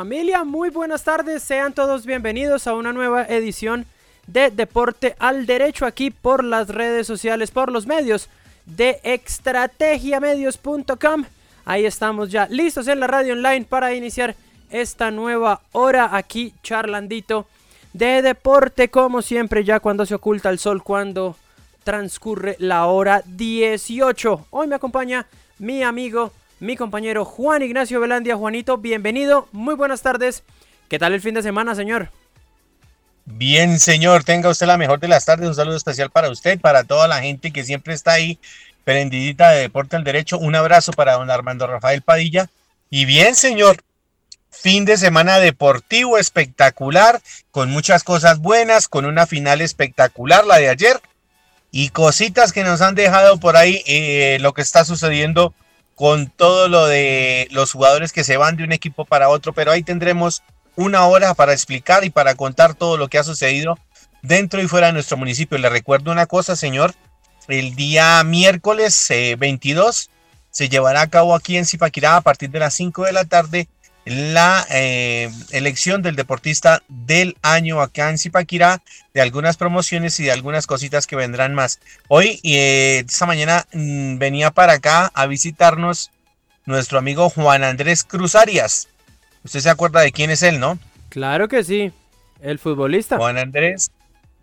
Familia, muy buenas tardes, sean todos bienvenidos a una nueva edición de Deporte al Derecho aquí por las redes sociales, por los medios de estrategiamedios.com. Ahí estamos ya listos en la radio online para iniciar esta nueva hora aquí charlandito de deporte como siempre ya cuando se oculta el sol, cuando transcurre la hora 18. Hoy me acompaña mi amigo mi compañero Juan Ignacio Velandia. Juanito, bienvenido, muy buenas tardes. ¿Qué tal el fin de semana, señor? Bien, señor, tenga usted la mejor de las tardes. Un saludo especial para usted, para toda la gente que siempre está ahí, prendidita de Deporte al Derecho. Un abrazo para don Armando Rafael Padilla. Y bien, señor, fin de semana deportivo espectacular, con muchas cosas buenas, con una final espectacular, la de ayer, y cositas que nos han dejado por ahí eh, lo que está sucediendo con todo lo de los jugadores que se van de un equipo para otro, pero ahí tendremos una hora para explicar y para contar todo lo que ha sucedido dentro y fuera de nuestro municipio. Le recuerdo una cosa, señor, el día miércoles 22 eh, se llevará a cabo aquí en Zipaquirá a partir de las 5 de la tarde la eh, elección del deportista del año acá en Zipaquirá, de algunas promociones y de algunas cositas que vendrán más. Hoy, eh, esta mañana, mm, venía para acá a visitarnos nuestro amigo Juan Andrés Cruz Arias. Usted se acuerda de quién es él, ¿no? Claro que sí, el futbolista. Juan Andrés,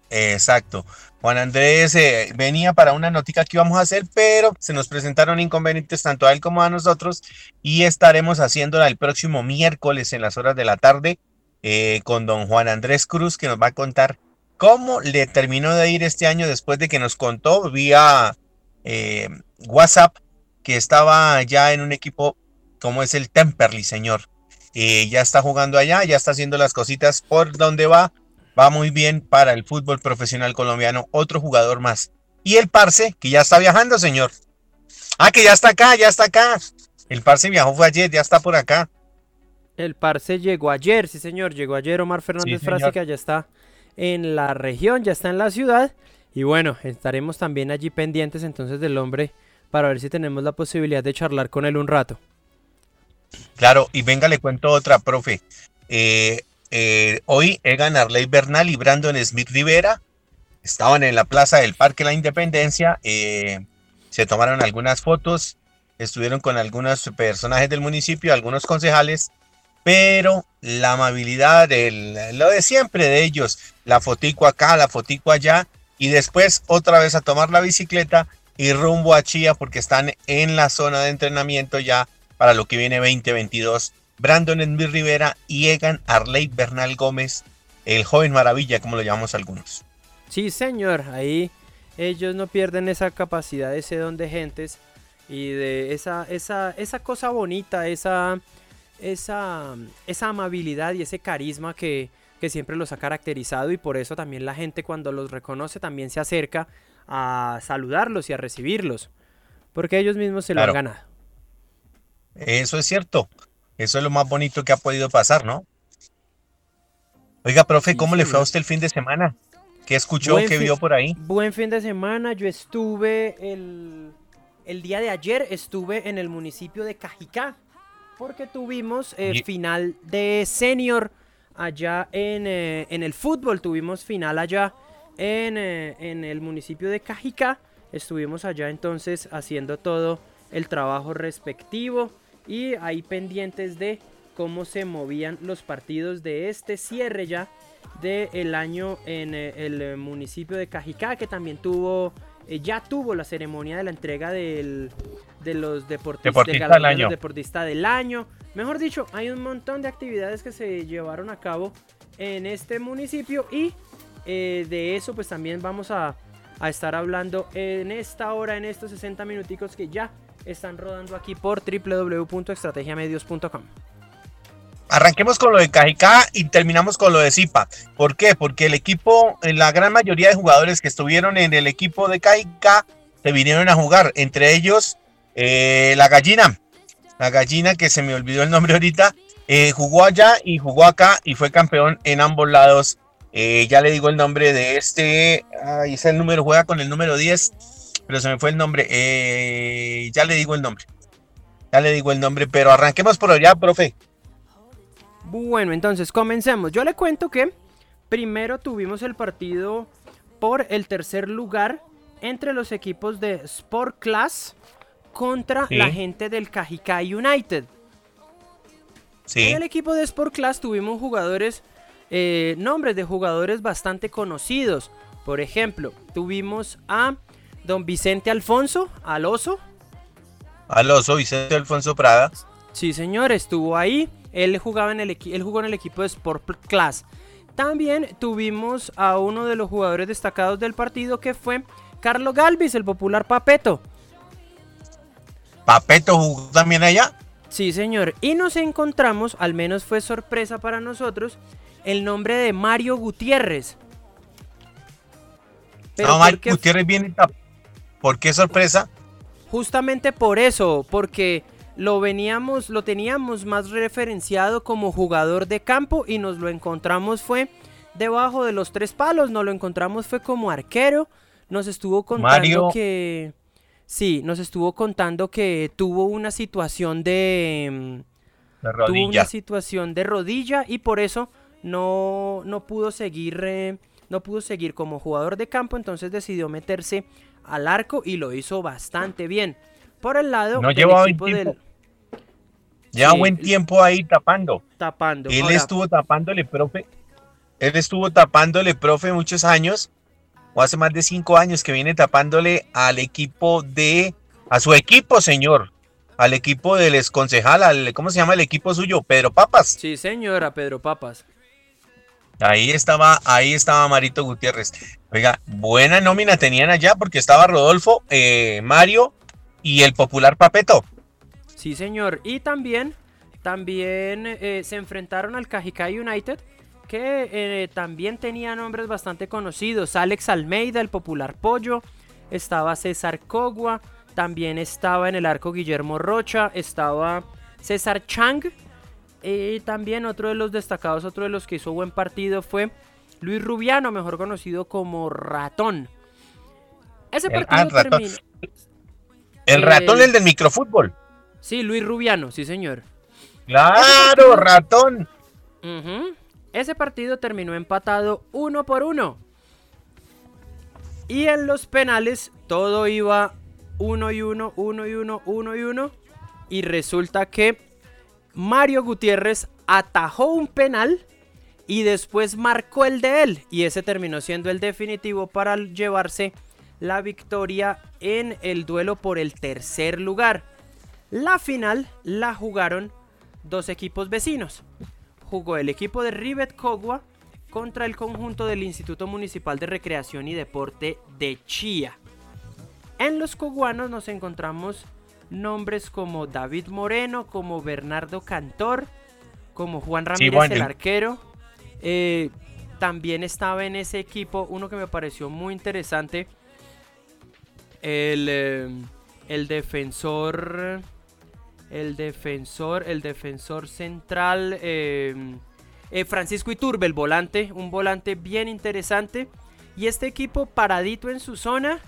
exacto. Juan Andrés eh, venía para una notica que íbamos a hacer, pero se nos presentaron inconvenientes tanto a él como a nosotros y estaremos haciéndola el próximo miércoles en las horas de la tarde eh, con don Juan Andrés Cruz que nos va a contar cómo le terminó de ir este año después de que nos contó vía eh, WhatsApp que estaba ya en un equipo como es el Temperley, señor. ya está jugando allá, ya está haciendo las cositas por donde va va muy bien para el fútbol profesional colombiano, otro jugador más. Y el Parce, que ya está viajando, señor. Ah, que ya está acá, ya está acá. El Parce viajó fue ayer, ya está por acá. El Parce llegó ayer, sí señor, llegó ayer Omar Fernández sí, que ya está en la región, ya está en la ciudad. Y bueno, estaremos también allí pendientes entonces del hombre para ver si tenemos la posibilidad de charlar con él un rato. Claro, y venga, le cuento otra, profe. Eh, eh, hoy Egan Arley Bernal y Brandon Smith Rivera estaban en la plaza del Parque La Independencia, eh, se tomaron algunas fotos, estuvieron con algunos personajes del municipio, algunos concejales, pero la amabilidad, lo de siempre de ellos, la fotico acá, la fotico allá, y después otra vez a tomar la bicicleta y rumbo a Chía porque están en la zona de entrenamiento ya para lo que viene 2022 Brandon Envy Rivera y Egan Arley Bernal Gómez, el joven maravilla, como lo llamamos algunos. Sí, señor, ahí ellos no pierden esa capacidad, ese don de gentes y de esa, esa, esa cosa bonita, esa, esa, esa amabilidad y ese carisma que, que siempre los ha caracterizado y por eso también la gente cuando los reconoce también se acerca a saludarlos y a recibirlos, porque ellos mismos se lo han ganado. Eso es cierto. Eso es lo más bonito que ha podido pasar, ¿no? Oiga, profe, ¿cómo le fue a usted el fin de semana? ¿Qué escuchó? ¿Qué vio por ahí? Buen fin de semana. Yo estuve el, el día de ayer, estuve en el municipio de Cajicá, porque tuvimos el eh, final de senior allá en, eh, en, el fútbol. Tuvimos final allá en, eh, en el municipio de Cajicá. Estuvimos allá entonces haciendo todo el trabajo respectivo y ahí pendientes de cómo se movían los partidos de este cierre ya del año en eh, el eh, municipio de Cajicá, que también tuvo, eh, ya tuvo la ceremonia de la entrega del, de los deportistas, deportista del año. deportista del año. Mejor dicho, hay un montón de actividades que se llevaron a cabo en este municipio y de eso pues también vamos a, a estar hablando en esta hora, en estos 60 minuticos que ya están rodando aquí por www.estrategiamedios.com. arranquemos con lo de Cajicá y terminamos con lo de Zipa. ¿Por qué? Porque el equipo, la gran mayoría de jugadores que estuvieron en el equipo de Cajicá se vinieron a jugar, entre ellos eh, la gallina, la gallina que se me olvidó el nombre ahorita, eh, jugó allá y jugó acá y fue campeón en ambos lados. Eh, ya le digo el nombre de este, ahí está el número, juega con el número 10, pero se me fue el nombre, ya le digo el nombre. Ya le digo el nombre, pero arranquemos por allá, profe. Bueno, entonces comencemos. Yo le cuento que primero tuvimos el partido por el tercer lugar entre los equipos de Sport Class contra la gente del Cajicá United. En el equipo de Sport Class tuvimos jugadores, eh, nombres de jugadores bastante conocidos. Por ejemplo, tuvimos a don Vicente Alfonso, Aloso. Aloso, Vicente Alfonso Prada. Sí, señor, estuvo ahí. Él, jugaba en el él jugó en el equipo de Sport Class. También tuvimos a uno de los jugadores destacados del partido que fue Carlos Galvis, el popular Papeto. ¿Papeto jugó también allá? Sí, señor. Y nos encontramos, al menos fue sorpresa para nosotros, el nombre de Mario Gutiérrez. no, Mario Gutiérrez viene. ¿Por qué sorpresa? Justamente por eso, porque lo veníamos, lo teníamos más referenciado como jugador de campo y nos lo encontramos fue debajo de los tres palos, nos lo encontramos fue como arquero, nos estuvo contando que sí, nos estuvo contando que tuvo una situación de, rodilla. tuvo una situación de rodilla y por eso no, no pudo seguir eh, no pudo seguir como jugador de campo, entonces decidió meterse al arco y lo hizo bastante bien. Por el lado no del equipo del Lleva buen tiempo ahí tapando. Tapando. Él estuvo tapándole, profe. Él estuvo tapándole, profe, muchos años. O hace más de cinco años que viene tapándole al equipo de. A su equipo, señor. Al equipo del exconcejal, al, ¿cómo se llama el equipo suyo? Pedro Papas. Sí, señora, Pedro Papas. Ahí estaba, ahí estaba Marito Gutiérrez. Oiga, buena nómina tenían allá porque estaba Rodolfo, eh, Mario y el popular Papeto. Sí, señor. Y también, también eh, se enfrentaron al Cajicay United, que eh, también tenía nombres bastante conocidos. Alex Almeida, el popular pollo. Estaba César Cogua. También estaba en el arco Guillermo Rocha. Estaba César Chang. Y también otro de los destacados, otro de los que hizo buen partido fue Luis Rubiano, mejor conocido como Ratón. Ese partido ah, terminó. El ratón, el del microfútbol. Sí, Luis Rubiano, sí señor. Claro, ratón. Ese partido terminó empatado uno por uno. Y en los penales todo iba uno y uno, uno y uno, uno y uno. Y resulta que Mario Gutiérrez atajó un penal y después marcó el de él. Y ese terminó siendo el definitivo para llevarse la victoria en el duelo por el tercer lugar. La final la jugaron dos equipos vecinos. Jugó el equipo de Rivet Cogua contra el conjunto del Instituto Municipal de Recreación y Deporte de Chía. En los coguanos nos encontramos nombres como David Moreno, como Bernardo Cantor, como Juan Ramírez el arquero. Eh, también estaba en ese equipo uno que me pareció muy interesante, el, eh, el defensor el defensor, el defensor central, eh, Francisco Iturbe, el volante, un volante bien interesante. Y este equipo paradito en su zona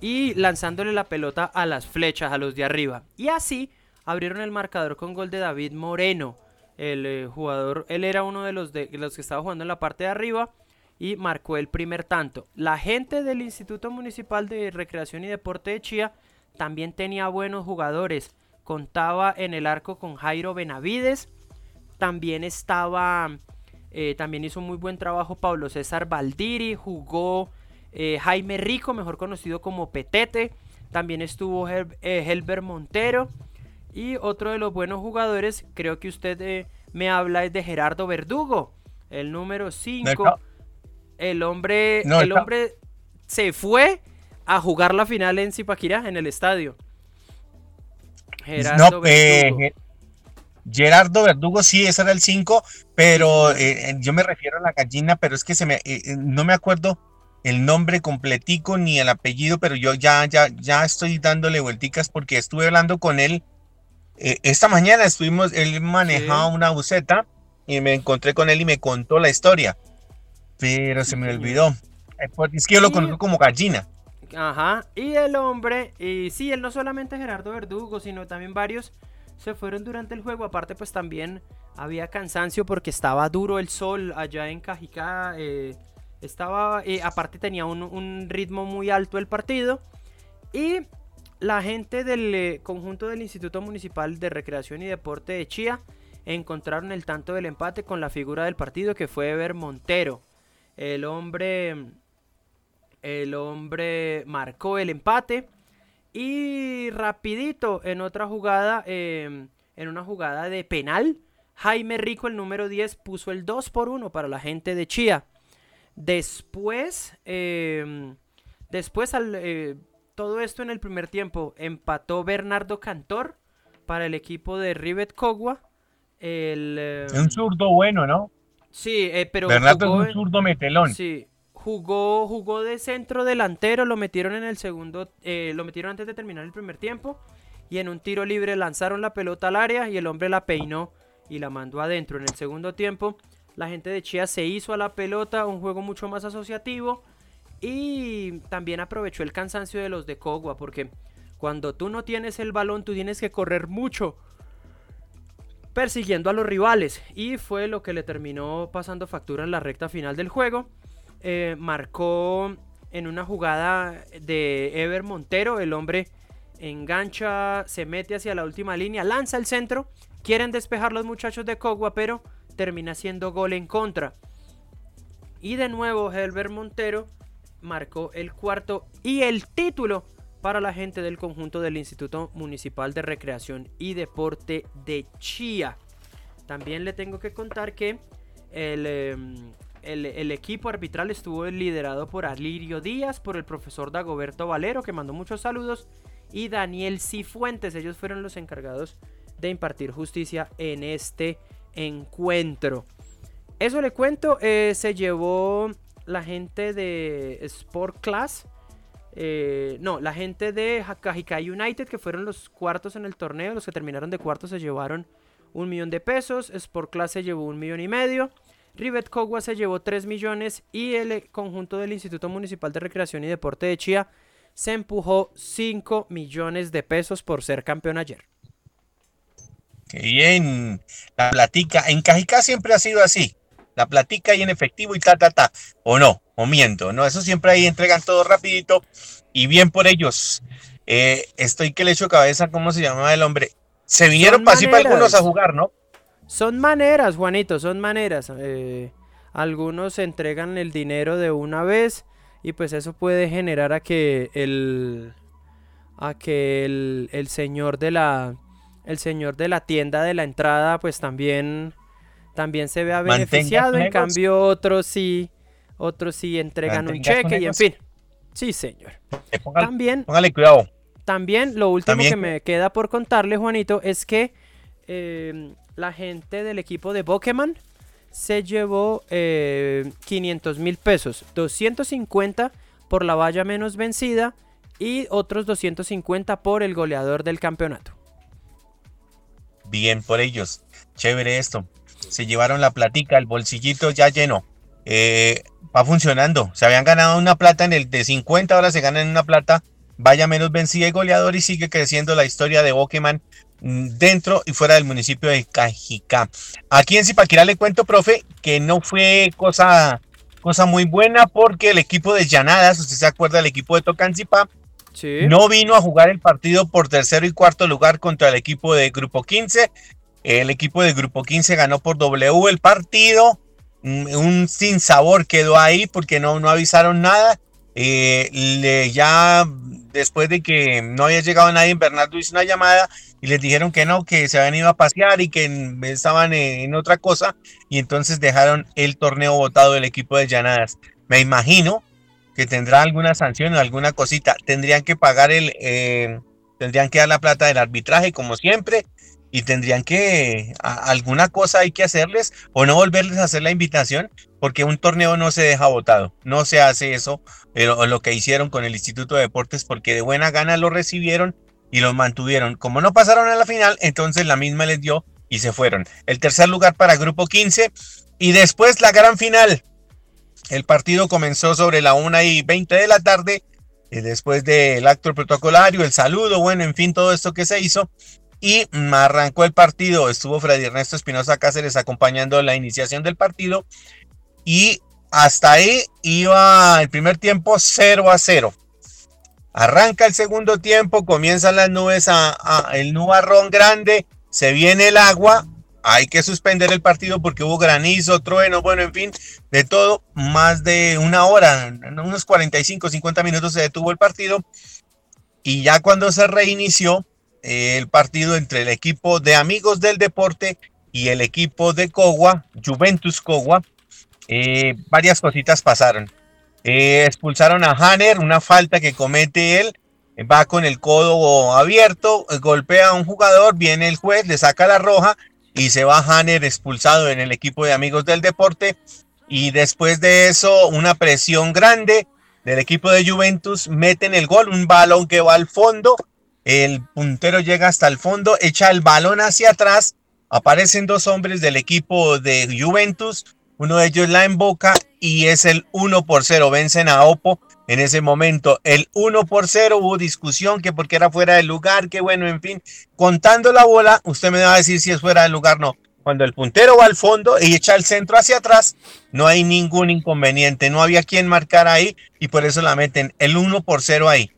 y lanzándole la pelota a las flechas, a los de arriba. Y así abrieron el marcador con gol de David Moreno. El eh, jugador, él era uno de los, de los que estaba jugando en la parte de arriba y marcó el primer tanto. La gente del Instituto Municipal de Recreación y Deporte de Chía también tenía buenos jugadores contaba en el arco con Jairo Benavides, también estaba, eh, también hizo muy buen trabajo Pablo César Valdiri, jugó eh, Jaime Rico, mejor conocido como Petete, también estuvo eh, Helber Montero. Y otro de los buenos jugadores, creo que usted me habla es de Gerardo Verdugo, el número 5. El hombre, el hombre se fue a jugar la final en Zipaquirá, en el estadio. Gerardo no, eh, Gerardo Verdugo, sí, ese era el 5, pero eh, yo me refiero a la gallina, pero es que se me, no me acuerdo el nombre completico ni el apellido, pero yo ya, ya, ya estoy dándole vuelticas porque estuve hablando con él. esta mañana estuvimos, él manejaba una buceta y me encontré con él y me contó la historia, pero se me olvidó. Es que yo lo conozco como gallina. Ajá, y el hombre, y sí, él no solamente Gerardo Verdugo, sino también varios se fueron durante el juego. Aparte, pues también había cansancio porque estaba duro el sol allá en Cajicá. Eh, estaba, eh, aparte tenía un, ritmo muy alto el partido. Y la gente del eh, conjunto del Instituto Municipal de Recreación y Deporte de Chía encontraron el tanto del empate con la figura del partido que fue Ever Montero. El hombre el hombre marcó el empate. Y rapidito en otra jugada, em, en una jugada de penal, Jaime Rico, el número 10, puso el 2 por 1 para la gente de Chía. Después, em, después al, eh, todo esto en el primer tiempo, empató Bernardo Cantor para el equipo de Rivet Cogua. El, un zurdo bueno, ¿no? Sí, eh, pero... Bernardo es un zurdo metelón. Sí, Jugó, jugó de centro delantero, lo metieron en el segundo, eh, lo metieron antes de terminar el primer tiempo. Y en un tiro libre lanzaron la pelota al área y el hombre la peinó y la mandó adentro. En el segundo tiempo, la gente de Chía se hizo a la pelota, un juego mucho más asociativo. Y también aprovechó el cansancio de los de Cogua, porque cuando tú no tienes el balón, tú tienes que correr mucho persiguiendo a los rivales. Y fue lo que le terminó pasando factura en la recta final del juego. Eh, marcó en una jugada de Ever Montero. El hombre engancha, se mete hacia la última línea, lanza el centro. Quieren despejar los muchachos de Cogua, pero termina siendo gol en contra. Y de nuevo, Helber Montero marcó el cuarto y el título para la gente del conjunto del Instituto Municipal de Recreación y Deporte de Chía. También le tengo que contar que el, em, el, equipo arbitral estuvo liderado por Alirio Díaz, por el profesor Dagoberto Valero, que mandó muchos saludos, y Daniel Cifuentes. Ellos fueron los encargados de impartir justicia en este encuentro. Eso le cuento, eh, se llevó la gente de Sport Class. Eh, no, la gente de Hakajika United, que fueron los cuartos en el torneo, los que terminaron de cuartos se llevaron un millón de pesos. Sport Class se llevó un millón y medio. Rivet Cogua se llevó 3 millones y el conjunto del Instituto Municipal de Recreación y Deporte de Chía se empujó 5 millones de pesos por ser campeón ayer. Qué bien, la platica. En Cajicá siempre ha sido así. La platica y en efectivo y ta, ta, ta. O no, o miento. No, eso siempre ahí entregan todo rapidito y bien por ellos. Eh, estoy que le echo cabeza, ¿cómo se llamaba el hombre? Se vinieron para algunos a jugar, ¿no? Son maneras, Juanito, son maneras. Eh, algunos entregan el dinero de una vez y pues eso puede generar a que el a que el, señor de la el señor de la tienda de la entrada pues también también se vea beneficiado, en cambio otros sí otros sí entregan un cheque y en fin. Sí, señor. Eh, también póngale cuidado. También lo último que me queda por contarle, Juanito, es que eh, la gente del equipo de Pokémon se llevó 500 eh, mil pesos, 250 por la valla menos vencida y otros 250 por el goleador del campeonato. Bien por ellos, chévere esto. Se llevaron la platica, el bolsillito ya lleno. Eh, va funcionando. Se habían ganado una plata en el de 50, ahora se ganan una plata. Vaya menos vencida y goleador y sigue creciendo la historia de Pokémon Mm, dentro y fuera del municipio de Cajicá. Aquí en Zipaquirá le cuento, profe, que no fue cosa, cosa muy buena porque el equipo de Llanadas, usted se acuerda del equipo de Tocancipá, no vino a jugar el partido por tercero y cuarto lugar contra el equipo de Grupo 15. El equipo de Grupo 15 ganó por W el partido. Mm, un sin sabor quedó ahí porque no, no avisaron nada. Eh, le, ya después de que no había llegado nadie, Bernardo hizo una llamada y les dijeron que no, que se habían ido a pasear y que estaban en, otra cosa y entonces dejaron el torneo votado del equipo de Llanadas. Me imagino que tendrá alguna sanción o alguna cosita. Tendrían que pagar el, eh, tendrían que dar la plata del arbitraje como siempre y tendrían que, alguna cosa hay que hacerles o no volverles a hacer la invitación, porque un torneo no se deja votado, no se hace eso, pero lo que hicieron con el Instituto de Deportes, porque de buena gana lo recibieron y los mantuvieron. Como no pasaron a la final, entonces la misma les dio y se fueron. El tercer lugar para Grupo 15 y después la gran final. El partido comenzó sobre la 1 y 20 de la tarde. Y después del acto protocolario, el saludo, bueno, en fin, todo esto que se hizo y arrancó el partido. Estuvo Freddy Ernesto Espinosa Cáceres acompañando la iniciación del partido y hasta ahí iba el primer tiempo 0 a 0. Arranca el segundo tiempo, comienzan las nubes a, el nubarrón grande, se viene el agua, hay que suspender el partido porque hubo granizo, trueno, bueno, en fin, de todo, más de una hora, unos 45, 50 minutos se detuvo el partido y ya cuando se reinició, el partido entre el equipo de Amigos del Deporte y el equipo de Cogua, Juventus Cogua, eh, varias cositas pasaron. Eh, expulsaron a Hanner, una falta que comete él, va con el codo abierto, golpea a un jugador, viene el juez, le saca la roja y se va Hanner expulsado en el equipo de Amigos del Deporte. Y después de eso, una presión grande del equipo de Juventus, meten el gol, un balón que va al fondo el puntero llega hasta el fondo, echa el balón hacia atrás. Aparecen dos hombres del equipo de Juventus. Uno de ellos la emboca y es el 1 por 0. Vencen a Opo en ese momento. El 1 por 0 hubo discusión que porque era fuera del lugar, que bueno, en fin. Contando la bola, usted me va a decir si es fuera del lugar no. Cuando el puntero va al fondo y echa el centro hacia atrás, no hay ningún inconveniente. No había quien marcar ahí y por eso la meten el 1 por 0 ahí.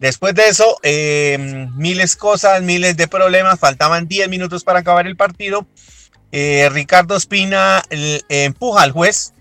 Después de eso, eh, miles cosas, miles de problemas, faltaban 10 minutos para acabar el partido. Eh, Ricardo Espina empuja al juez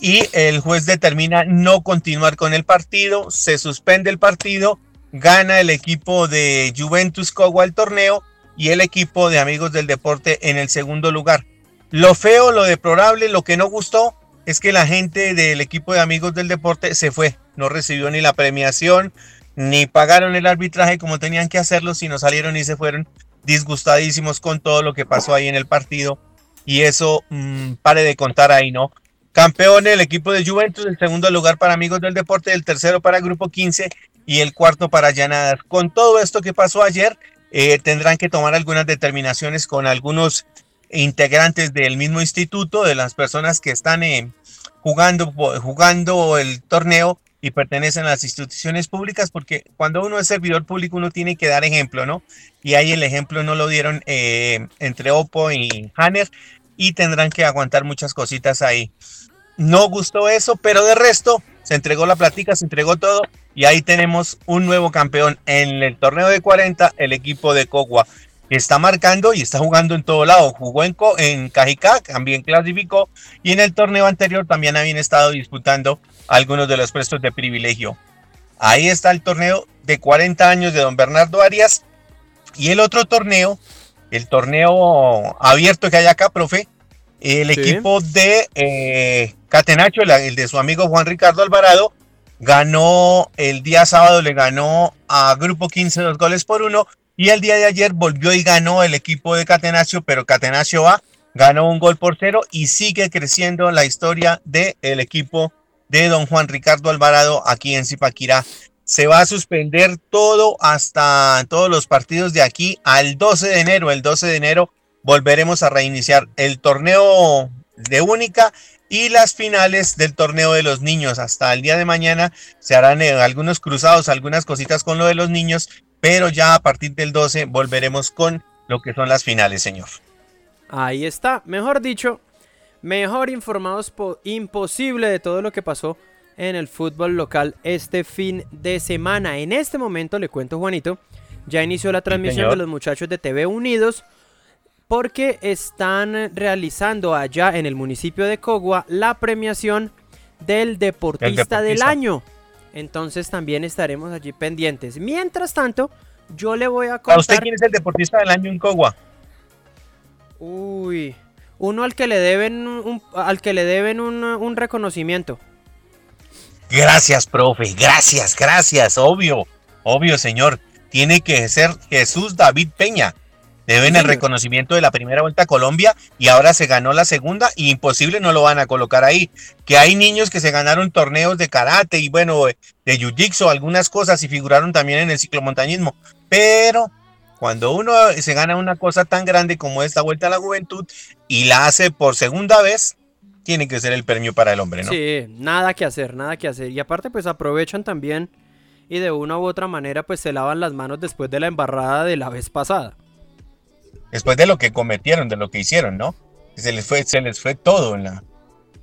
y el juez determina no continuar con el partido, se suspende el partido, gana el equipo de Juventus Cogua el torneo y el equipo de Amigos del Deporte en el segundo lugar. Lo feo, lo deplorable, lo que no gustó es que la gente del equipo de Amigos del Deporte se fue, no recibió ni la premiación, ni pagaron el arbitraje como tenían que hacerlo, sino salieron y se fueron disgustadísimos con todo lo que pasó ahí en el partido. Y eso, mm, pare de contar ahí, ¿no? Campeón el equipo de Juventus, el segundo lugar para Amigos del Deporte, el tercero para Grupo 15 y el cuarto para Llanadas. Con todo esto que pasó ayer, eh, tendrán que tomar algunas determinaciones con algunos integrantes del mismo instituto, de las personas que están eh, jugando, jugando el torneo y pertenecen a las instituciones públicas, porque cuando uno es servidor público uno tiene que dar ejemplo, ¿no? Y ahí el ejemplo no lo dieron eh, entre Oppo y Hanner y tendrán que aguantar muchas cositas ahí. No gustó eso, pero de resto se entregó la plática, se entregó todo y ahí tenemos un nuevo campeón en el torneo de 40, el equipo de Cogua está marcando y está jugando en todo lado. Jugó en, en Cajicá, también clasificó, y en el torneo anterior también habían estado disputando algunos de los puestos de privilegio. Ahí está el torneo de 40 años de don Bernardo Arias. Y el otro torneo, el torneo abierto que hay acá, profe, el equipo de eh, Catenacho, el, de su amigo Juan Ricardo Alvarado, ganó el día sábado, le ganó a Grupo 15 dos goles por uno y el día de ayer volvió y ganó el equipo de Catenacio, pero Catenacio A ganó un gol por cero y sigue creciendo la historia del equipo de don Juan Ricardo Alvarado aquí en Zipaquirá. Se va a suspender todo hasta todos los partidos de aquí al 12 de enero. El 12 de enero volveremos a reiniciar el torneo de única y las finales del torneo de los niños. Hasta el día de mañana se harán eh, algunos cruzados, algunas cositas con lo de los niños pero ya a partir del 12 volveremos con lo que son las finales, señor. Ahí está, mejor dicho, mejor informados imposible de todo lo que pasó en el fútbol local este fin de semana. En este momento le cuento, Juanito, ya inició la transmisión de los muchachos de TV Unidos porque están realizando allá en el municipio de Cogua la premiación del deportista. del año. Entonces también estaremos allí pendientes. Mientras tanto, yo le voy a contar... ¿A usted quién es el deportista del año en Cogua? Uy, uno al que le deben un, al que le deben un, reconocimiento. Gracias, profe, gracias, gracias, obvio, obvio, señor. Tiene que ser Jesús David Peña, Deben el reconocimiento de la primera vuelta a Colombia y ahora se ganó la segunda y imposible no lo van a colocar ahí. Que hay niños que se ganaron torneos de karate y bueno, de jiu-jitsu, algunas cosas y figuraron también en el ciclomontañismo. Pero cuando uno se gana una cosa tan grande como esta vuelta a la juventud y la hace por segunda vez, tiene que ser el premio para el hombre, ¿no? Sí, nada que hacer, nada que hacer. Y aparte, pues aprovechan también y de una u otra manera, pues se lavan las manos después de la embarrada de la vez pasada después de lo que cometieron, de lo que hicieron, ¿no? Se les fue, se les fue todo en la.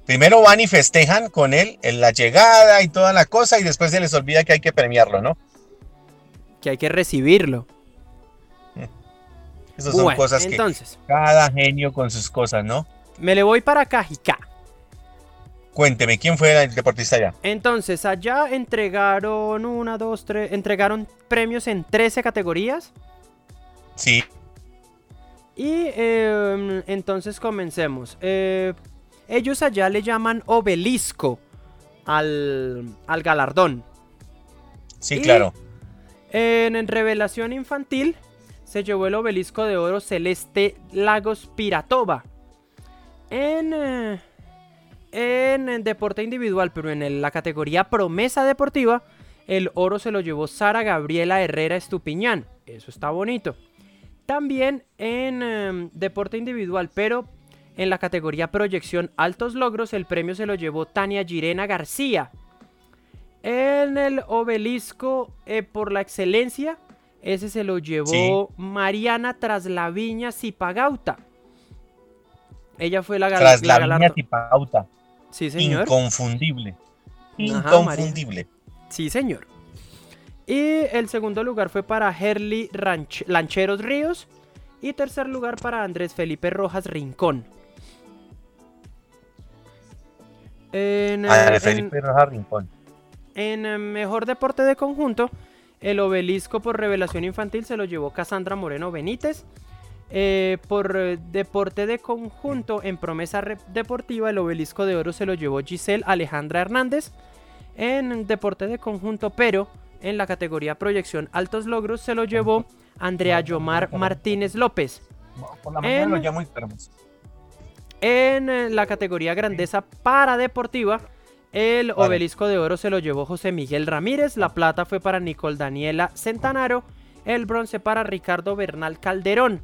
Primero van y festejan con él en la llegada y toda la cosa, y después se les olvida que hay que premiarlo, ¿no? Que hay que recibirlo. Esas son cosas entonces, que cada genio con sus cosas, ¿no? Me le voy para Cajicá. Cuénteme, ¿quién fue el deportista allá? Entonces, allá entregaron una, dos, tres, entregaron premios en 13 categorías. Sí. Y em, entonces comencemos. Eh, ellos allá le llaman obelisco al, galardón. Sí, claro. En, Revelación Infantil se llevó el obelisco de oro celeste Lagos Piratova. En, eh, en, deporte individual, pero en la categoría promesa deportiva, el oro se lo llevó Sara Gabriela Herrera Estupiñán. Eso está bonito. También en em, deporte individual, pero en la categoría proyección altos logros, el premio se lo llevó Tania Girena García. En el obelisco eh, por la excelencia, ese se lo llevó Mariana Traslaviña Zipagauta. Ella fue la galardonada. Traslaviña Zipagauta. Sí, señor. Inconfundible. Inconfundible. sí, señor. Y el segundo lugar fue para Herly Lancheros Ríos. Y tercer lugar para Andrés Felipe Rojas Rincón. En, Andrés Felipe Rojas Rincón. En eh, mejor deporte de conjunto, el obelisco por revelación infantil se lo llevó Casandra Moreno Benítez. Eh, por deporte de conjunto, en promesa deportiva, el obelisco de oro se lo llevó Giselle Alejandra Hernández. En deporte de conjunto, pero en la categoría proyección altos logros se lo llevó Andrea Yomar Martínez López. en, en la categoría grandeza para deportiva, el obelisco de oro se lo llevó José Miguel Ramírez, la plata fue para Nicole Daniela Centanaro, el bronce para Ricardo Bernal Calderón.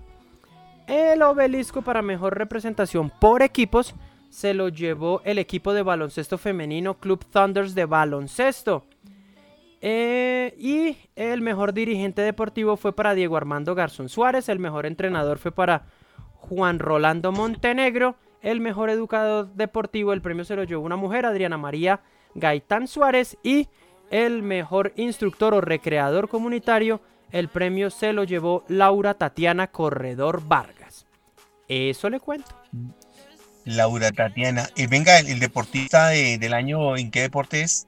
El obelisco para mejor representación por equipos se lo llevó el equipo de baloncesto femenino Club Thunders de baloncesto. Eh, y el mejor dirigente deportivo fue para Diego Armando Garzón Suárez. El mejor entrenador fue para Juan Rolando Montenegro. El mejor educador deportivo, el premio se lo llevó una mujer, Adriana María Gaitán Suárez. Y el mejor instructor o recreador comunitario, el premio se lo llevó Laura Tatiana Corredor Vargas. Eso le cuento. Laura Tatiana. Y venga, el, deportista del año, ¿en qué deporte es?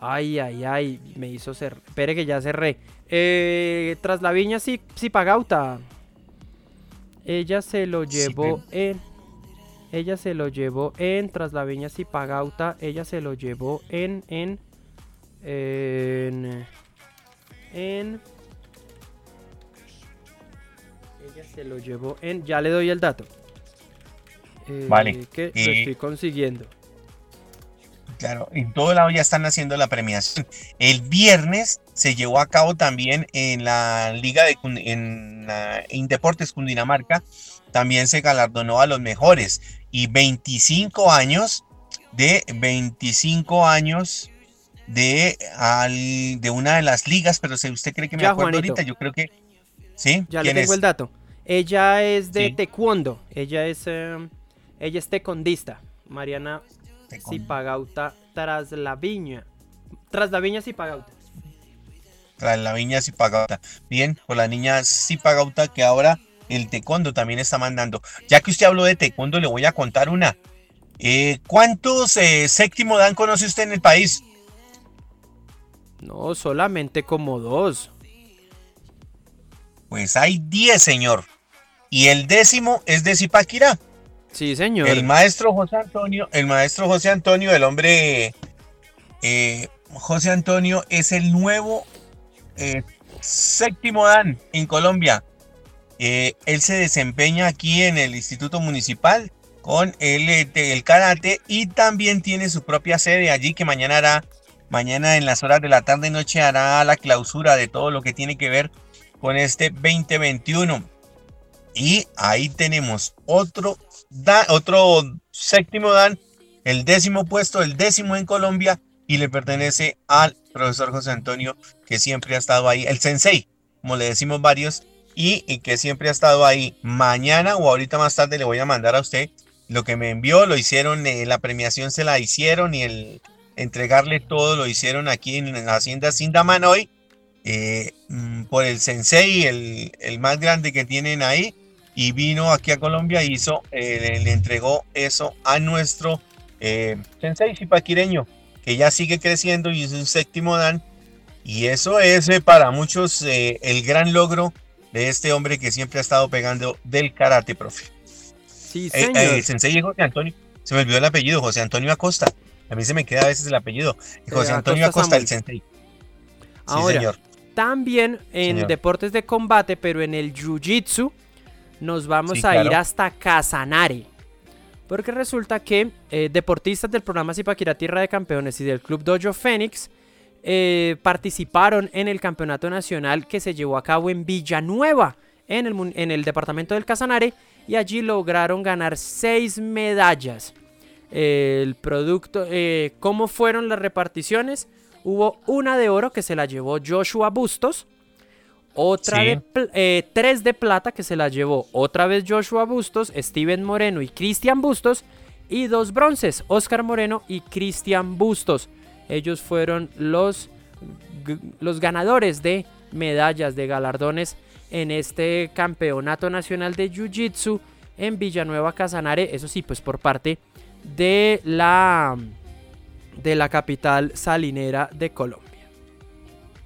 Ay, ay, ay, me hizo cerrar. Espere que ya cerré. Eh, tras la viña sí, sí pagauta. Ella se lo llevó en. Ella se lo llevó en. Tras la viña sí pagauta. Ella se lo llevó en. En. En. En. Ella se lo llevó en. Ya le doy el dato. Eh, vale. Que lo estoy consiguiendo. Claro, en todo lado ya están haciendo la premiación. El viernes se llevó a cabo también en la Liga de en, Deportes Cundinamarca, también se galardonó a los mejores y 25 años de 25 años de, de una de las ligas, pero si usted cree que me acuerdo ahorita, yo creo que sí. Ya le tengo el dato. Ella es de taekwondo, ella es eh, ella es tecondista, Mariana Zipagauta tras la viña. Tras la viña Zipagauta. Tras la viña Zipagauta. Bien, con la niña Zipagauta que ahora el taekwondo también está mandando. Ya que usted habló de taekwondo, le voy a contar una. Eh, ¿Cuántos eh, séptimo dan conoce usted en el país? No, solamente como dos. Pues hay diez, señor. Y el décimo es de Zipaquirá. Sí, señor. El maestro José Antonio, el maestro José Antonio, el hombre eh, José Antonio es el nuevo eh, séptimo Dan en Colombia. Eh, él se desempeña aquí en el Instituto Municipal con el, el karate y también tiene su propia sede allí que mañana hará, mañana en las horas de la tarde y noche hará la clausura de todo lo que tiene que ver con este 2021. Y ahí tenemos otro, otro séptimo dan, el décimo puesto, el décimo en Colombia y le pertenece al profesor José Antonio que siempre ha estado ahí, el sensei, como le decimos varios, y, que siempre ha estado ahí. Mañana o ahorita más tarde le voy a mandar a usted lo que me envió, lo hicieron, eh, la premiación se la hicieron y el entregarle todo lo hicieron aquí en la hacienda Sindaman hoy eh, mm, por el sensei, el, el, más grande que tienen ahí, y vino aquí a Colombia y hizo, eh, le entregó eso a nuestro eh, sensei sipaquireño, que ya sigue creciendo y es un séptimo dan. Y eso es para muchos el gran logro de este hombre que siempre ha estado pegando del karate, profe. Sí, señor. el sensei José Antonio, se me olvidó el apellido, José Antonio Acosta. A mí se me queda a veces el apellido. José Antonio Acosta, el sensei. Sí, señor. También en deportes de combate, pero en el jiu-jitsu, nos vamos a ir hasta Casanare. Porque resulta que eh, deportistas del programa Zipaquira Tierra de Campeones y del Club Dojo Fénix eh, participaron en el campeonato nacional que se llevó a cabo en Villanueva, en el, en el departamento del Casanare, y allí lograron ganar seis medallas. El producto, eh, ¿cómo fueron las reparticiones? Hubo una de oro que se la llevó Joshua Bustos. Otra de eh, tres de plata que se la llevó otra vez Joshua Bustos, Steven Moreno y Cristian Bustos. Y dos bronces, Oscar Moreno y Cristian Bustos. Ellos fueron los, los ganadores de medallas, de galardones en este campeonato nacional de Jiu-Jitsu en Villanueva Casanare. Eso sí, pues por parte de la de la capital salinera de Colombia.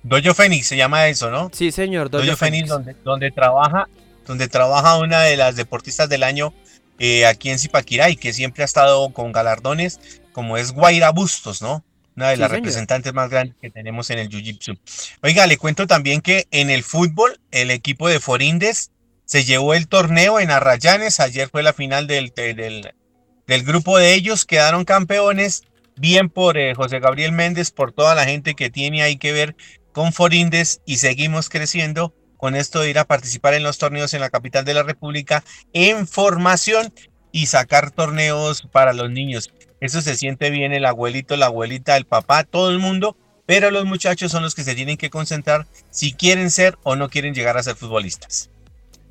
Dojo Fénix se llama eso, ¿no? Sí, señor. Dojo, Fénix, donde, donde, trabaja, donde trabaja una de las deportistas del año eh, aquí en Zipaquirá y que siempre ha estado con galardones, como es Guaira Bustos, ¿no? Una de las representantes más grandes que tenemos en el Jiu-Jitsu. Oiga, le cuento también que en el fútbol, el equipo de Forindes se llevó el torneo en Arrayanes. Ayer fue la final del, del, del grupo de ellos, quedaron campeones bien por eh, José Gabriel Méndez, por toda la gente que tiene ahí que ver con Forindes y seguimos creciendo con esto de ir a participar en los torneos en la capital de la República en formación y sacar torneos para los niños. Eso se siente bien el abuelito, la abuelita, el papá, todo el mundo, pero los muchachos son los que se tienen que concentrar si quieren ser o no quieren llegar a ser futbolistas.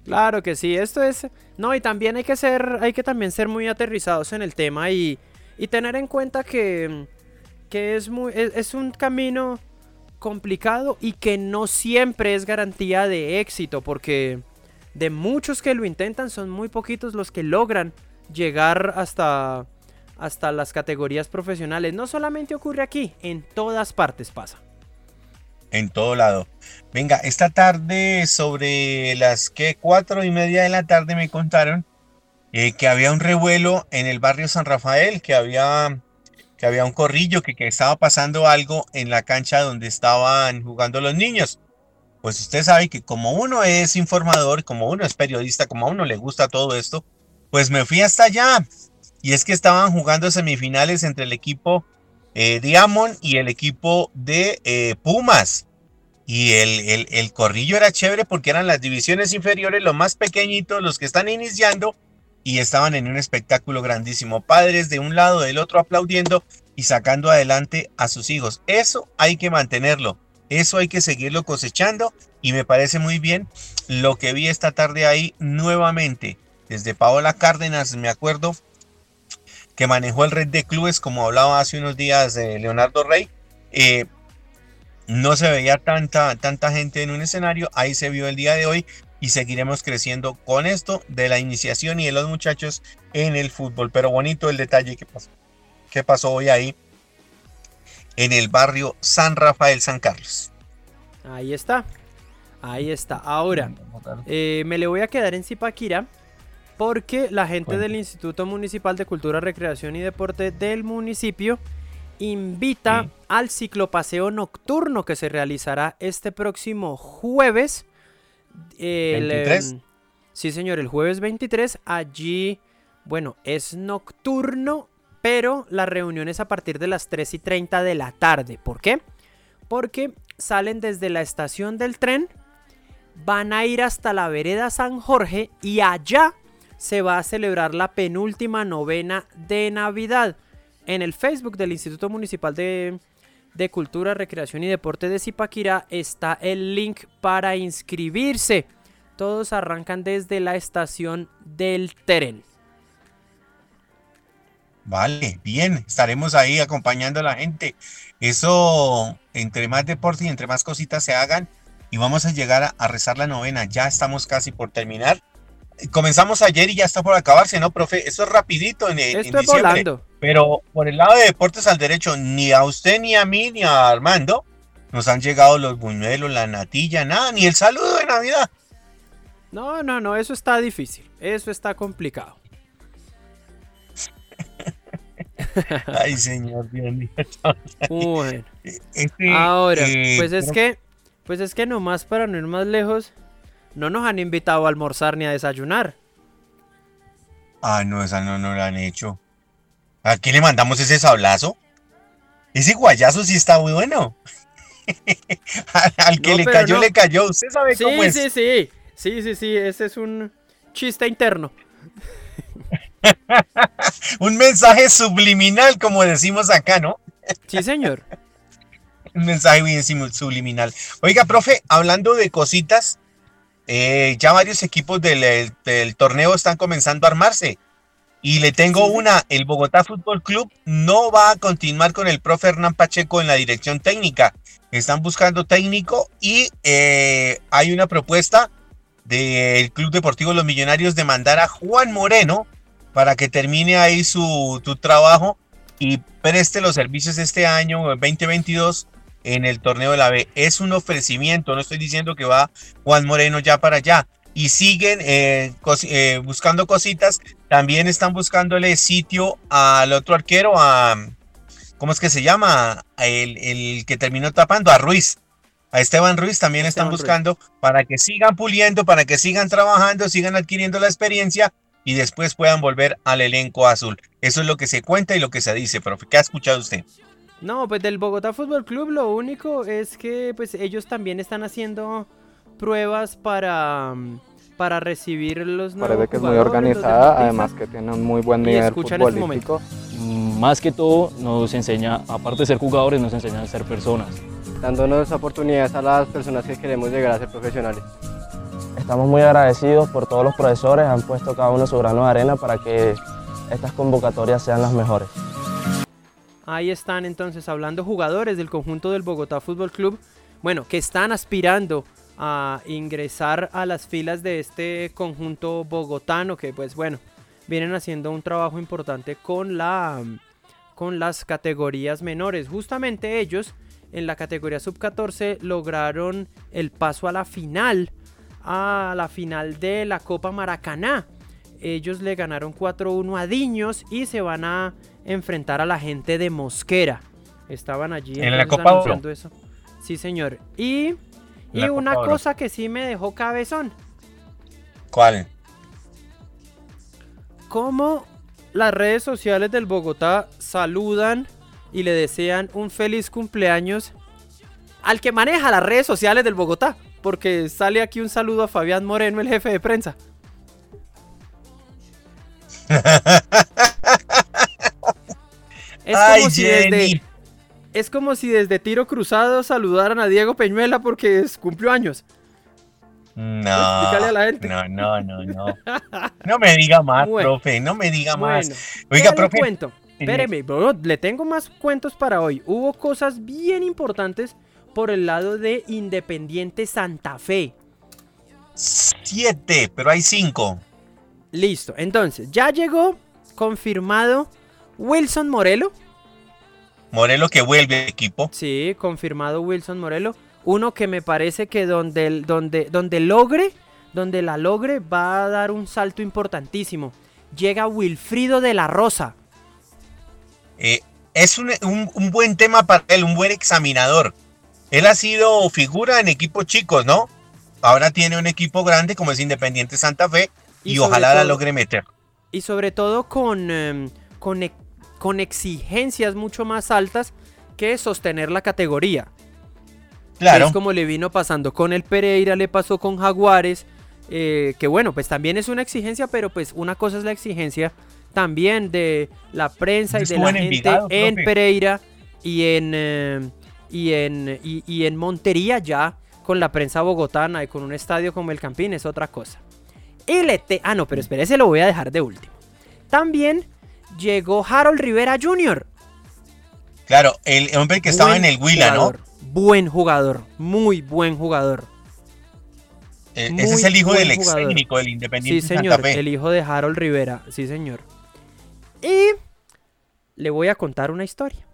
Claro que sí, esto es, no, y también hay que ser, hay que también ser muy aterrizados en el tema y, y tener en cuenta que, que es, muy, es, un camino complicado y que no siempre es garantía de éxito, porque de muchos que lo intentan son muy poquitos los que logran llegar hasta, hasta las categorías profesionales. No solamente ocurre aquí, en todas partes pasa. En todo lado. Venga, esta tarde sobre las que cuatro y media de la tarde me contaron eh, que había un revuelo en el barrio San Rafael, que había, que había un corrillo, que, que estaba pasando algo en la cancha donde estaban jugando los niños. Pues usted sabe que como uno es informador, como uno es periodista, como a uno le gusta todo esto, pues me fui hasta allá. Y es que estaban jugando semifinales entre el equipo eh, Diamond y el equipo de eh, Pumas. Y el, el, el, corrillo era chévere porque eran las divisiones inferiores, los más pequeñitos, los que están iniciando, y estaban en un espectáculo grandísimo. Padres de un lado, del otro aplaudiendo y sacando adelante a sus hijos. Eso hay que mantenerlo. Eso hay que seguirlo cosechando y me parece muy bien lo que vi esta tarde ahí nuevamente. Desde Paola Cárdenas, me acuerdo, que manejó el red de clubes, como hablaba hace unos días de Leonardo Rey. Eh, no se veía tanta, tanta gente en un escenario, ahí se vio el día de hoy y seguiremos creciendo con esto de la iniciación y de los muchachos en el fútbol. Pero bonito el detalle que pasó, que pasó hoy ahí en el barrio San Rafael San Carlos. Ahí está, ahí está. Ahora, eh, me le voy a quedar en Zipaquira porque la gente del Instituto Municipal de Cultura, Recreación y Deporte del municipio invita al ciclopaseo nocturno que se realizará este próximo jueves el, 23. Sí, señor, el jueves 23. Allí, bueno, es nocturno, pero la reunión es a partir de las 3 y 30 de la tarde. ¿Por qué? Porque salen desde la estación del tren, van a ir hasta la vereda San Jorge y allá se va a celebrar la penúltima novena de Navidad. En el Facebook del Instituto Municipal de, Cultura, Recreación y Deporte de Zipaquirá está el link para inscribirse. Todos arrancan desde la estación del tren. Vale, bien, estaremos ahí acompañando a la gente. Eso, entre más deporte y entre más cositas se hagan, y vamos a llegar a rezar la novena. Ya estamos casi por terminar comenzamos ayer y ya está por acabarse, ¿no, profe? Eso es rapidito en, en diciembre. Pero por el lado de Deportes al Derecho, ni a usted, ni a mí, ni a Armando nos han llegado los buñuelos, la natilla, nada, ni el saludo de Navidad. No, no, no, eso está difícil. Eso está complicado. Ay, señor, Dios mío. Bueno. Este, Ahora, eh, pues es que, pues es que nomás para no ir más lejos, no nos han invitado a almorzar ni a desayunar. Ah, no, esa no nos la han hecho. ¿A quién le mandamos ese sablazo? Ese guayazo sí está muy bueno. al, que le cayó, le cayó. Usted sabe cómo es. Sí, sí, sí. Sí, sí, Ese es un chiste interno. un mensaje subliminal, como decimos acá, ¿no? sí, señor. un mensaje bien subliminal. Oiga, profe, hablando de cositas, eh, ya varios equipos del, torneo están comenzando a armarse. Y le tengo una, el Bogotá Fútbol Club no va a continuar con el profe Hernán Pacheco en la dirección técnica. Están buscando técnico y eh, hay una propuesta del Club Deportivo Los Millonarios de mandar a Juan Moreno para que termine ahí su, su trabajo y preste los servicios este año 2022 en el torneo de la B. Es un ofrecimiento, no estoy diciendo que va Juan Moreno ya para allá. Y siguen eh, eh, buscando cositas. También están buscándole sitio al otro arquero, a. ¿Cómo es que se llama? El, el que terminó tapando, a Ruiz. A Esteban Ruiz también están buscando para que sigan puliendo, para que sigan trabajando, sigan adquiriendo la experiencia y después puedan volver al elenco azul. Eso es lo que se cuenta y lo que se dice, profe. ¿Qué ha escuchado usted? No, pues del Bogotá Fútbol Club lo único es que pues ellos también están haciendo pruebas para, para recibir los nuevos Parece que es muy organizada, además que tiene un muy buen nivel este futbolístico. Mm, más que todo nos enseña, aparte de ser jugadores, nos enseña a ser personas. Dándonos oportunidades a las personas que queremos llegar a ser profesionales. Estamos muy agradecidos por todos los profesores, han puesto cada uno su grano de arena para que estas convocatorias sean las mejores. Ahí están entonces hablando jugadores del conjunto del Bogotá Fútbol Club, bueno, que están aspirando a ingresar a las filas de este conjunto bogotano que pues bueno, vienen haciendo un trabajo importante con la con las categorías menores. Justamente ellos en la categoría sub 14 lograron el paso a la final a la final de la Copa Maracaná. Ellos le ganaron 4-1 a Diños y se van a enfrentar a la gente de Mosquera. Estaban allí en la Copa eso. Sí, señor. Y, y una cosa que sí me dejó cabezón. ¿Cuál? ¿Cómo las redes sociales del Bogotá saludan y le desean un feliz cumpleaños al que maneja las redes sociales del Bogotá? Porque sale aquí un saludo a Fabián Moreno, el jefe de prensa. Es como si desde. Es como si desde tiro cruzado saludaran a Diego Peñuela porque cumplió años. No, a la gente. no, no, no, no. No me diga más, profe, no me diga más. Oiga, profe. Cuento. Espéreme, le tengo más cuentos para hoy. Hubo cosas bien importantes por el lado de Independiente Santa Fe. Siete, pero hay cinco. Listo, entonces, ya llegó confirmado Wilson Morelo. Morelo que vuelve al equipo. Sí, confirmado Wilson Morelo. Uno que me parece que donde, donde, donde logre, donde la logre, va a dar un salto importantísimo. Llega Wilfrido de la Rosa. Eh, es un, buen tema para él, un buen examinador. Él ha sido figura en equipos chicos, ¿no? ahora tiene un equipo grande como es Independiente Santa Fe y, ojalá la logre meter. Y sobre todo con, em, con, e- con exigencias mucho más altas que sostener la categoría. Claro, Es como le vino pasando con el Pereira, le pasó con Jaguares. eh, que bueno, pues también es una exigencia, pero pues una cosa es la exigencia también de la prensa y de la en gente en profe. Pereira y en, eh, y, en, y, y en Montería ya con la prensa bogotana y con un estadio como el Campín es otra cosa. Te- ah, no, pero espere, ese lo voy a dejar de último. También llegó Harold Rivera Jr. claro, el hombre que estaba Buen en el Huila, ¿no? Buen jugador, muy buen jugador. Eh, Muy Ese es el hijo del ex jugador. técnico del Sí, Independiente señor, Santa Fe. el hijo de Harold Rivera, sí, señor. Y le voy a contar una historia.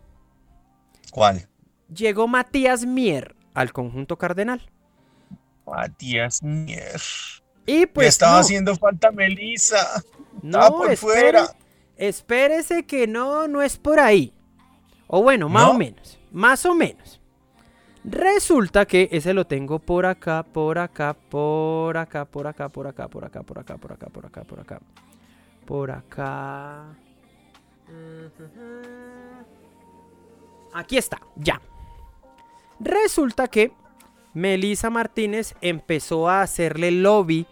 ¿Cuál? Llegó Matías Mier al conjunto cardenal. Matías Mier. Y Pues pues estaba no, haciendo falta Melissa. no, estaba por espere- fuera. espérese que no, no es por ahí. O bueno, más ¿No? o menos, más o menos. Resulta que ese lo tengo por acá, por acá, por acá, por acá, por acá, por acá, por acá, por acá, por acá, por acá. Por acá. Aquí está, ya. Resulta que Melissa Martínez empezó a hacerle lobby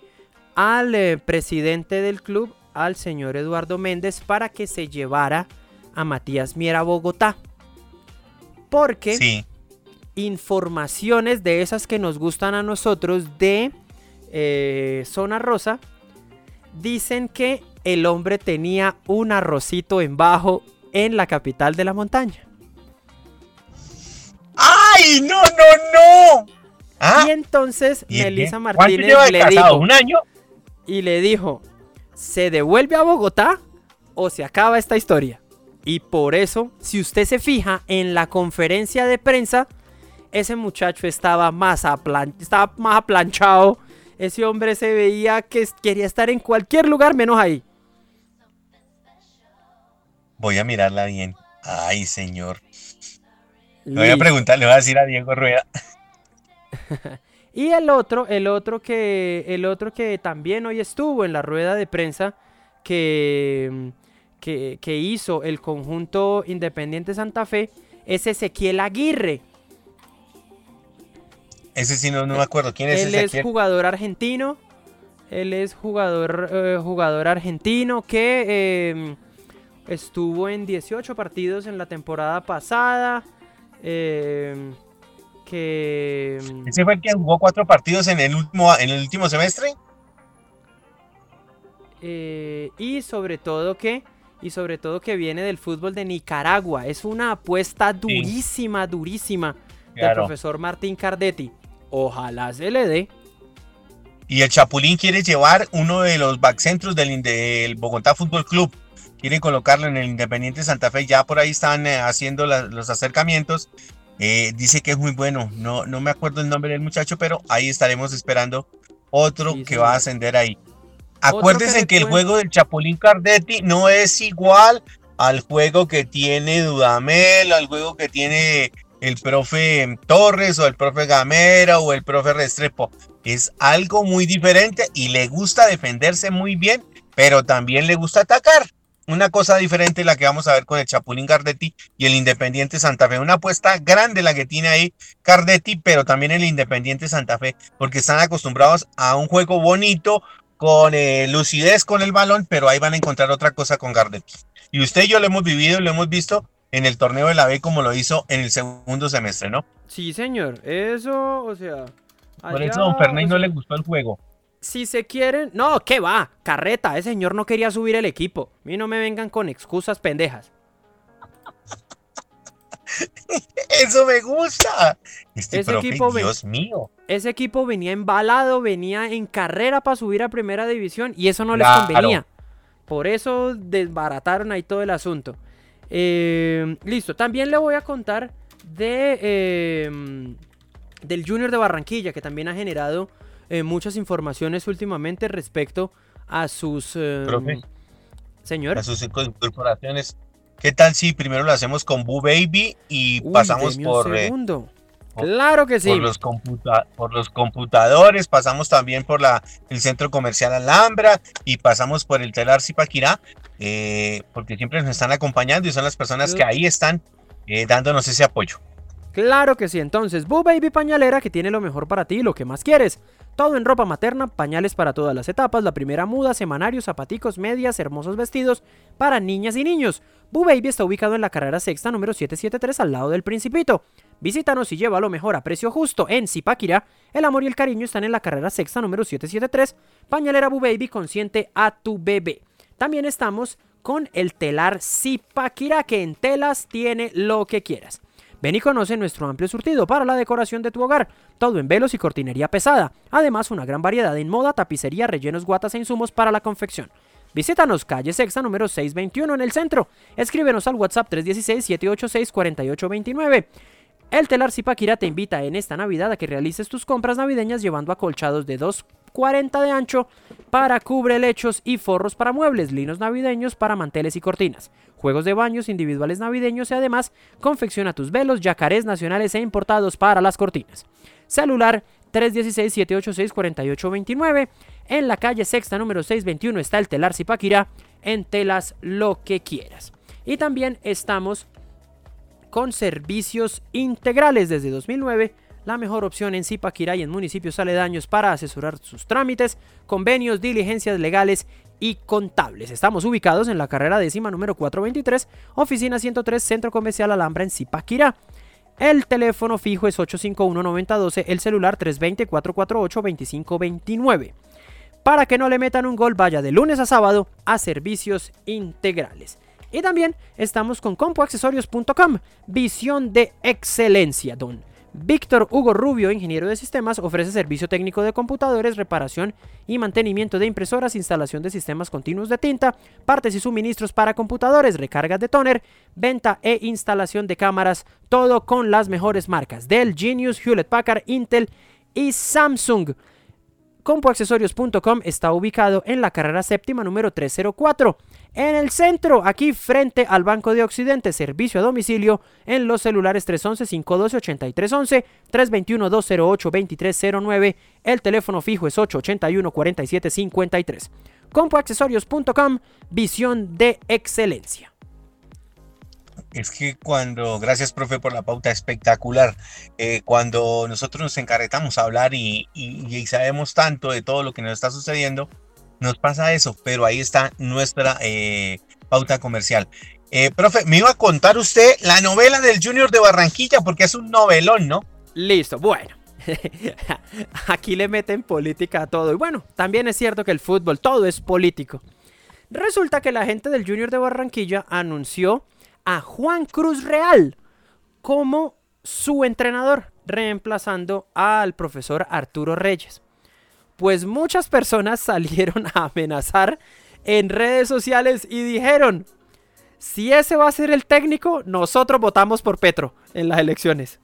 al eh, presidente del club, al señor Eduardo Méndez, para que se llevara a Matías Miera a Bogotá. Porque Sí, informaciones de esas que nos gustan a nosotros de eh, Zona Rosa dicen que el hombre tenía un arrocito en bajo en la capital de la montaña. ¡Ay, no, no, no! Ah, y entonces ¿y Melissa Martínez lleva le dijo, ¿Un año? y le dijo, ¿se devuelve a Bogotá o se acaba esta historia? Y por eso, si usted se fija en la conferencia de prensa, ese muchacho estaba más, aplan- estaba más aplanchado. Ese hombre se veía que quería estar en cualquier lugar menos ahí. Voy a mirarla bien. Ay, señor. Le voy a preguntar, le voy a decir a Diego Rueda. Y el otro, el otro que, el otro que también hoy estuvo en la rueda de prensa que, que, que hizo el conjunto Independiente Santa Fe es Ezequiel Aguirre. Ese sí no, no me acuerdo. ¿Quién es Él es jugador argentino. Él es jugador, eh, jugador argentino que eh, estuvo en 18 partidos en la temporada pasada. eh, que ¿Ese fue el que jugó cuatro partidos en el último, en el último semestre? Eh, y sobre todo que y sobre todo que viene del fútbol de Nicaragua. Es una apuesta durísima, durísima del Claro. profesor Martín Cardetti. Ojalá se le dé. Y el Chapulín quiere llevar uno de los backcentros del, del Bogotá Fútbol Club. Quieren colocarlo en el Independiente Santa Fe. Ya por ahí están eh, haciendo la- los acercamientos. Eh, dice que es muy bueno. No, no me acuerdo el nombre del muchacho, pero ahí estaremos esperando otro Sí, que va a ascender ahí. que Acuérdense que, el recuerdo- juego del Chapulín Cardetti no es igual al juego que tiene Dudamel, al juego que tiene el profe Torres o el profe Gamera o el profe Restrepo. Es algo muy diferente y le gusta defenderse muy bien, pero también le gusta atacar. Una cosa diferente la que vamos a ver con el Chapulín Cardetti y el Independiente Santa Fe. Una apuesta grande la que tiene ahí Cardetti, pero también el Independiente Santa Fe, porque están acostumbrados a un juego bonito, con eh, lucidez con el balón, pero ahí van a encontrar otra cosa con Cardetti. Y usted y yo lo hemos vivido y lo hemos visto en el torneo de la B como lo hizo en el segundo semestre, ¿no? Sí, señor. Eso, o sea. Por eso a don Fernando o no sea, le gustó el juego. Si se quieren. No, ¿qué va? Carreta, ese señor no quería subir el equipo. A mí no me vengan con excusas pendejas. Eso me gusta. Este Ese profe, equipo Dios mío. Ese equipo venía embalado, venía en carrera para subir a primera división y eso no Claro. les convenía. Por eso desbarataron ahí todo el asunto. Eh, listo, también le voy a contar de eh, del Junior de Barranquilla, que también ha generado eh, muchas informaciones últimamente respecto a sus... eh, Profe. señor. A sus incorporaciones. ¿Qué tal si primero lo hacemos con Boo Baby y Uy, pasamos por... eh, segundo. Claro que sí. Por los, por los computadores, pasamos también por la, el centro comercial Alhambra y pasamos por el telar Zipaquirá, eh, porque siempre nos están acompañando y son las personas que ahí están eh, dándonos ese apoyo. Claro que sí, entonces Boo Baby Pañalera que tiene lo mejor para ti, lo que más quieres. Todo en ropa materna, pañales para todas las etapas, la primera muda, semanarios, zapaticos, medias, hermosos vestidos para niñas y niños. Boo Baby está ubicado en la carrera sexta número 773 al lado del Principito. Visítanos y lleva lo mejor a precio justo en Zipaquirá. El amor y el cariño están en la carrera sexta número 773. Pañalera Boo Baby consiente a tu bebé. También estamos con el telar Zipaquirá que en telas tiene lo que quieras. Ven y conoce nuestro amplio surtido para la decoración de tu hogar, todo en velos y cortinería pesada. Además, una gran variedad en moda, tapicería, rellenos, guatas e insumos para la confección. Visítanos, calle Sexta número 621 en el centro. Escríbenos al WhatsApp 316-786-4829. El telar Zipaquira te invita en esta Navidad a que realices tus compras navideñas llevando acolchados de 2,40 de ancho para cubrelechos y forros para muebles, linos navideños para manteles y cortinas, juegos de baños individuales navideños y además confecciona tus velos, yacarés nacionales e importados para las cortinas. Celular 316-786-4829. En la calle Sexta número 621 está el telar Zipaquirá en telas lo que quieras. Y también estamos con servicios integrales desde 2009, la mejor opción en Zipaquirá y en municipios aledaños para asesorar sus trámites, convenios, diligencias legales y contables. Estamos ubicados en la carrera décima número 423, oficina 103, Centro Comercial Alhambra en Zipaquirá. El teléfono fijo es 851-9012, el celular 320-448-2529. Para que no le metan un gol, vaya de lunes a sábado a servicios integrales. Y también estamos con compoaccesorios.com, visión de excelencia, don. Víctor Hugo Rubio, ingeniero de sistemas, ofrece servicio técnico de computadores, reparación y mantenimiento de impresoras, instalación de sistemas continuos de tinta, partes y suministros para computadores, recargas de toner, venta e instalación de cámaras, todo con las mejores marcas Dell, Genius, Hewlett Packard, Intel y Samsung. Compoaccesorios.com está ubicado en la carrera séptima número 304. En el centro, aquí frente al Banco de Occidente, servicio a domicilio en los celulares 311-512-8311, 321-208-2309, el teléfono fijo es 881-4753. Compoaccesorios.com, visión de excelencia es que cuando, gracias profe por la pauta espectacular, eh, cuando nosotros nos encarretamos a hablar y, sabemos tanto de todo lo que nos está sucediendo, nos pasa eso, pero ahí está nuestra eh, pauta comercial. Eh, profe, me iba a contar usted la novela del Junior de Barranquilla, porque es un novelón, ¿no? Listo, bueno. Aquí le meten política a todo. Y bueno, también es cierto que el fútbol, todo es político. Resulta que la gente del Junior de Barranquilla anunció a Juan Cruz Real como su entrenador, reemplazando al profesor Arturo Reyes. Pues muchas personas salieron a amenazar en redes sociales y dijeron, si ese va a ser el técnico, nosotros votamos por Petro en las elecciones.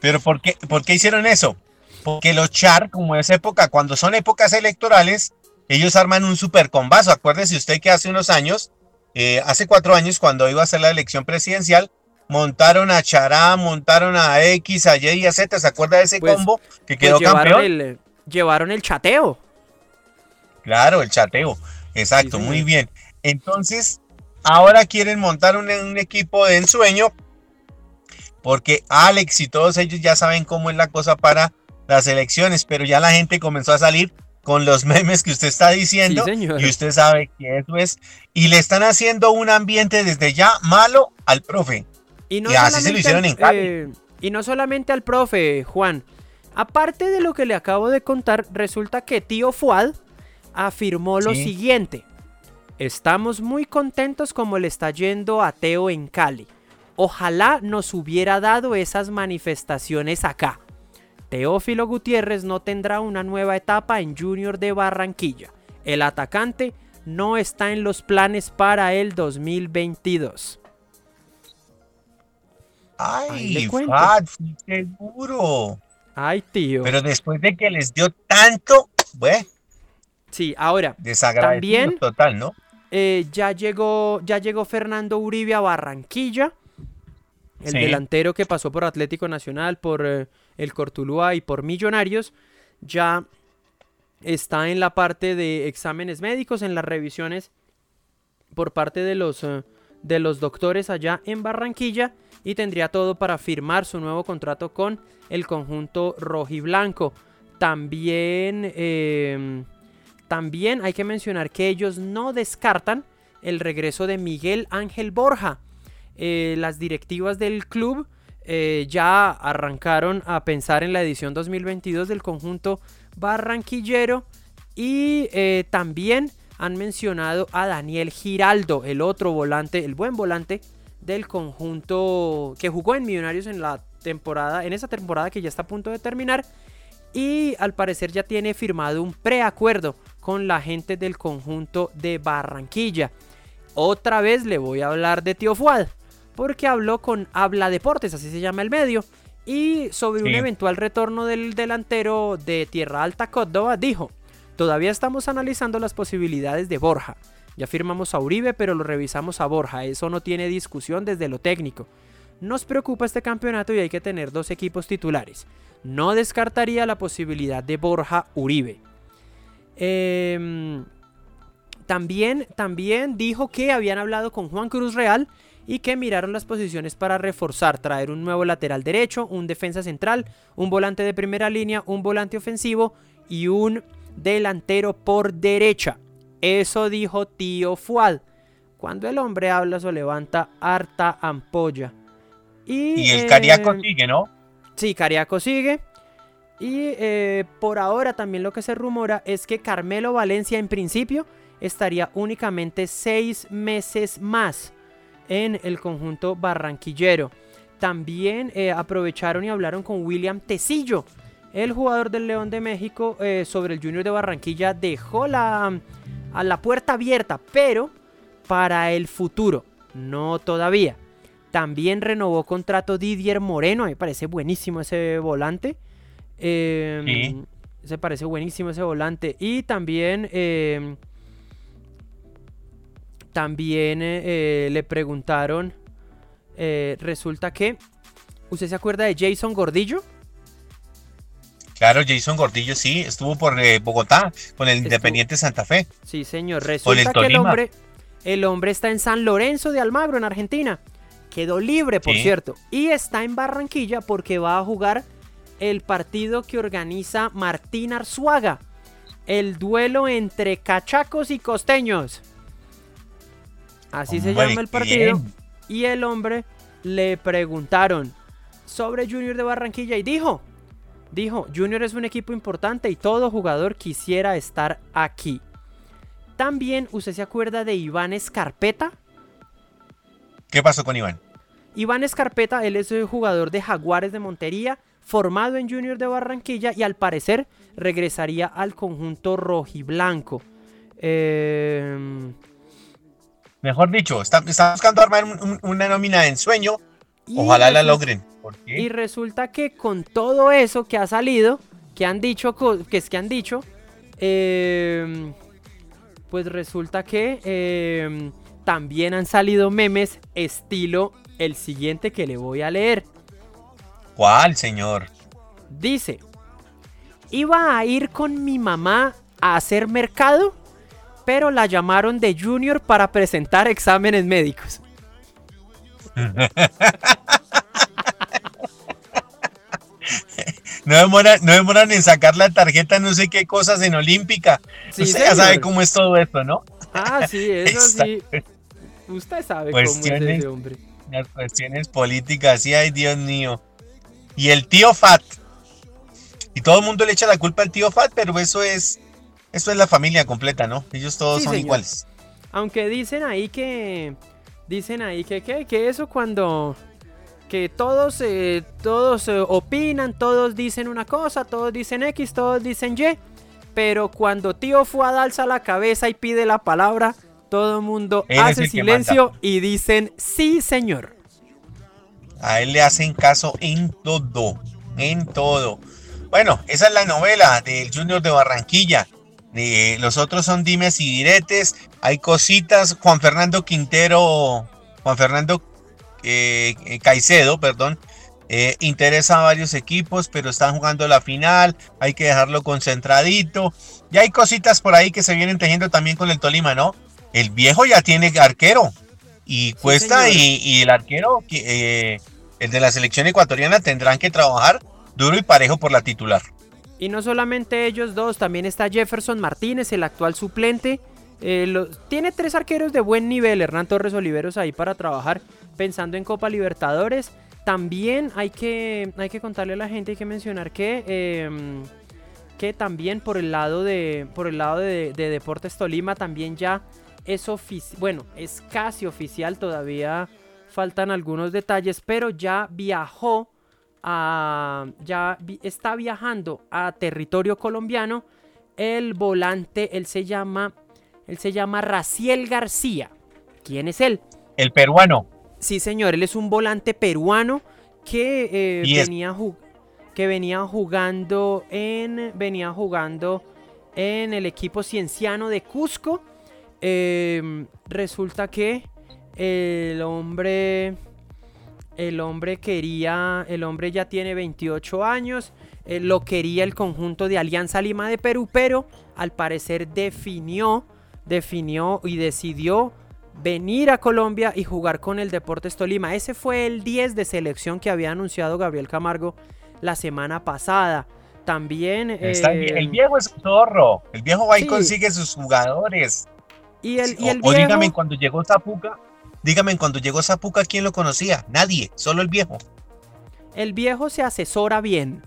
Pero ¿por qué, por qué hicieron eso? Porque los char, como es época, cuando son épocas electorales, ellos arman un super combazo. Acuérdese usted que hace unos años eh, hace cuatro años, cuando iba a ser la elección presidencial, montaron a Chará, montaron a X, a Y y a Z. ¿Se acuerda de ese pues, combo que pues quedó llevaron campeón? El, llevaron el chateo. Claro, el chateo. Exacto, muy bien. Entonces, ahora quieren montar un, un, equipo de ensueño porque Alex y todos ellos ya saben cómo es la cosa para las elecciones, pero ya la gente comenzó a salir con los memes que usted está diciendo y usted sabe que eso es y le están haciendo un ambiente desde ya malo al profe. Y, no así se lo hicieron en Cali. Eh, y no solamente al profe, Juan. Aparte de lo que le acabo de contar, resulta que tío Fuad afirmó lo siguiente. Estamos muy contentos como le está yendo a Teo en Cali. Ojalá nos hubiera dado esas manifestaciones acá. Teófilo Gutiérrez no tendrá una nueva etapa en Junior de Barranquilla. El atacante no está en los planes para el 2022. Ay, Fat, seguro. Ay, tío. Pero después de que les dio tanto, bueno. Sí, ahora. También, total, ¿no? Eh, ya llegó, ya llegó Fernando Uribe a Barranquilla. El delantero que pasó por Atlético Nacional, por eh, el Cortuluá y por Millonarios, ya está en la parte de exámenes médicos, en las revisiones por parte de los, eh, de los doctores allá en Barranquilla y tendría todo para firmar su nuevo contrato con el conjunto rojiblanco. También, em, también hay que mencionar que ellos no descartan el regreso de Miguel Ángel Borja. Eh, las directivas del club eh, ya arrancaron a pensar en la edición 2022 del conjunto barranquillero y eh, también han mencionado a Daniel Giraldo, el otro volante, el buen volante del conjunto que jugó en Millonarios en la temporada, en esa temporada que ya está a punto de terminar y al parecer ya tiene firmado un preacuerdo con la gente del conjunto de Barranquilla. Otra vez le voy a hablar de Tío Fuad, porque habló con Habla Deportes, así se llama el medio, y sobre un eventual retorno del delantero de Tierra Alta Córdoba dijo, todavía estamos analizando las posibilidades de Borja. Ya firmamos a Uribe, pero lo revisamos a Borja, eso no tiene discusión desde lo técnico. Nos preocupa este campeonato y hay que tener dos equipos titulares. No descartaría la posibilidad de Borja Uribe. Em, también, también dijo que habían hablado con Juan Cruz Real y que miraron las posiciones para reforzar, traer un nuevo lateral derecho, un defensa central, un volante de primera línea, un volante ofensivo y un delantero por derecha. Eso dijo tío Fuad. Cuando el hombre habla se levanta harta ampolla. Y, el Cariaco eh, sigue, ¿no? Sí, Cariaco sigue. Y eh, por ahora también lo que se rumora es que Carmelo Valencia en principio estaría únicamente seis meses más en el conjunto barranquillero. También eh, aprovecharon y hablaron con William Tecillo, el jugador del León de México, sobre el Junior de Barranquilla. Dejó la, a la puerta abierta, pero para el futuro, no todavía. También renovó contrato Didier Moreno, me parece buenísimo ese volante. Eh, Se parece buenísimo ese volante. Y también, em, también eh, eh, le preguntaron, eh, resulta que, ¿usted se acuerda de Jason Gordillo? Claro, Jason Gordillo sí, estuvo por Bogotá con el Independiente Santa Fe. Sí, señor. Resulta que el hombre, el hombre está en San Lorenzo de Almagro, en Argentina. Quedó libre, por cierto. Y está en Barranquilla porque va a jugar el partido que organiza Martín Arzuaga. El duelo entre cachacos y costeños. Así se llama el partido. Y el hombre le preguntaron sobre Junior de Barranquilla y dijo, dijo, Junior es un equipo importante y todo jugador quisiera estar aquí. También, ¿usted se acuerda de Iván Escarpeta? ¿Qué pasó con Iván? Iván Escarpeta, él es el jugador de Jaguares de Montería, formado en Junior de Barranquilla y al parecer regresaría al conjunto rojiblanco. Em, Mejor dicho, está, buscando armar una nómina de ensueño. Ojalá la logren. Y resulta que con todo eso que ha salido, que han dicho, que es que han dicho, em, pues resulta que em, también han salido memes estilo el siguiente que le voy a leer. ¿Cuál, señor? Dice, iba a ir con mi mamá a hacer mercado, pero la llamaron de junior para presentar exámenes médicos. No demoran, no demoran en sacar la tarjeta, no sé qué cosas en Olímpica. Usted ya sabe cómo es todo esto, ¿no? Ah, sí, eso sí. Usted sabe cómo es ese hombre. Las cuestiones políticas, sí, ay, Dios mío. Y el tío Fat. Y todo el mundo le echa la culpa al tío Fat, pero eso es, eso es la familia completa, ¿no? Ellos todos son iguales. Aunque dicen ahí que, dicen ahí que, que, eso cuando, que todos, eh, todos eh, opinan, todos dicen una cosa, todos dicen X, todos dicen Y, pero cuando tío Fuad alza la cabeza y pide la palabra, todo el mundo hace silencio y dicen sí, señor. A él le hacen caso en todo, en todo. Bueno, esa es la novela del Junior de Barranquilla. Los otros son dimes y diretes. Hay cositas. Juan Fernando Quintero, Juan Fernando eh, Caicedo, perdón, eh, interesa a varios equipos, pero están jugando la final, hay que dejarlo concentradito. Y hay cositas por ahí que se vienen tejiendo también con el Tolima, ¿no? El viejo ya tiene arquero y Cuesta y, el arquero, eh, el de la selección ecuatoriana, tendrán que trabajar duro y parejo por la titular. Y no solamente ellos dos, también está Jefferson Martínez, el actual suplente. Eh, tiene tres arqueros de buen nivel, Hernán Torres Oliveros ahí para trabajar pensando en Copa Libertadores. También hay que, hay que contarle a la gente, hay que mencionar que, em, que también por el lado de, por el lado de, Deportes Tolima también ya es oficial, bueno, es casi oficial, todavía faltan algunos detalles, pero ya viajó a, ya está viajando a territorio colombiano el volante, él se llama, él se llama Raciel García. ¿Quién es él? El peruano. Sí, señor, él es un volante peruano que eh, venía que venía jugando en venía jugando en el equipo cienciano de Cusco. Em, resulta que el hombre el hombre quería el hombre ya tiene 28 años eh, lo quería el conjunto de Alianza Lima de Perú pero al parecer definió definió y decidió venir a Colombia y jugar con el Deportes Tolima. Ese fue el 10 de selección que había anunciado Gabriel Camargo la semana pasada. También... el viejo es zorro. El viejo va y consigue sus jugadores. Y el, y el o, dígame cuando llegó Zapuca, dígame cuando llegó Zapuca, ¿quién lo conocía? Nadie, solo el viejo. El viejo se asesora bien.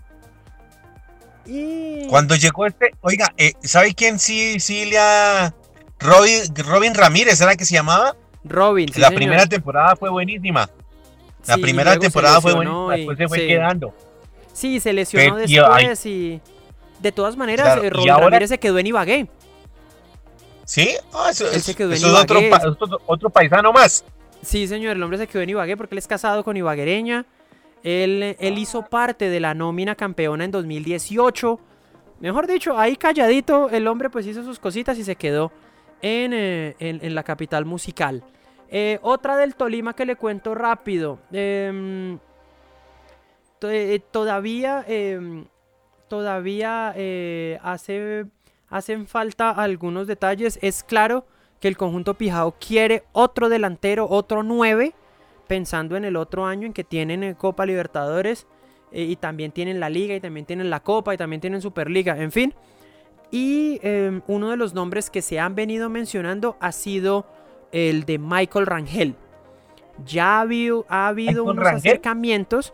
Y... Cuando llegó este, oiga, eh, ¿sabe quién sí, sí le ha Robin, Ramírez, ¿era que se llamaba? Robin. la primera temporada fue buenísima. La primera temporada fue buenísima, después se fue quedando. Sí, se lesionó después y... De todas maneras, eh, Robin Ramírez se quedó en Ibagué. ¿Sí? Ah, eso, quedó en Otro, otro, paisano más. Sí, señor, el hombre se quedó en Ibagué porque él es casado con ibaguereña. Él, él hizo parte de la nómina campeona en 2018. Mejor dicho, ahí calladito, el hombre pues hizo sus cositas y se quedó eh, en, la capital musical. Eh, otra del Tolima que le cuento rápido. Em, eh, todavía em, todavía hace, hacen falta algunos detalles. Es claro que el conjunto Pijao quiere otro delantero, otro 9, pensando en el otro año en que tienen Copa Libertadores y también tienen la Liga y también tienen la Copa y también tienen Superliga. En fin, y em, uno de los nombres que se han venido mencionando ha sido el de Michael Rangel. Ya ha habido, ha habido unos acercamientos.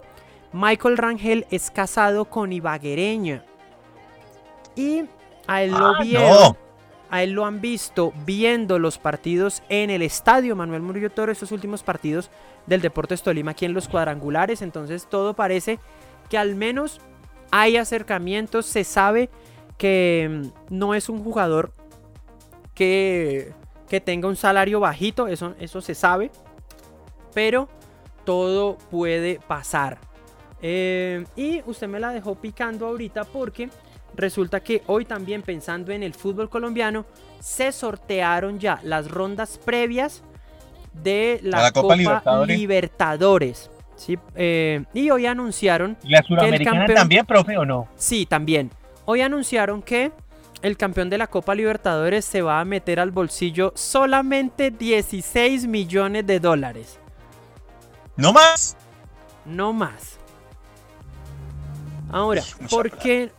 Michael Rangel es casado con Ibaguereña. Y a él lo ah, A él lo han visto viendo los partidos en el estadio Manuel Murillo Toro, estos últimos partidos del Deportes Tolima aquí en los cuadrangulares. Entonces todo parece que al menos hay acercamientos, se sabe que mm, no es un jugador que, que tenga un salario bajito, eso, eso se sabe, pero todo puede pasar. Eh, y usted me la dejó picando ahorita porque resulta que hoy también pensando en el fútbol colombiano, se sortearon ya las rondas previas de la, Copa, Libertadores. Eh, y hoy anunciaron... la Suramericana también, profe, o no? Sí, también. Hoy anunciaron que el campeón de la Copa Libertadores se va a meter al bolsillo solamente 16 millones de dólares. ¿No más? No más. Ahora, ¿por qué?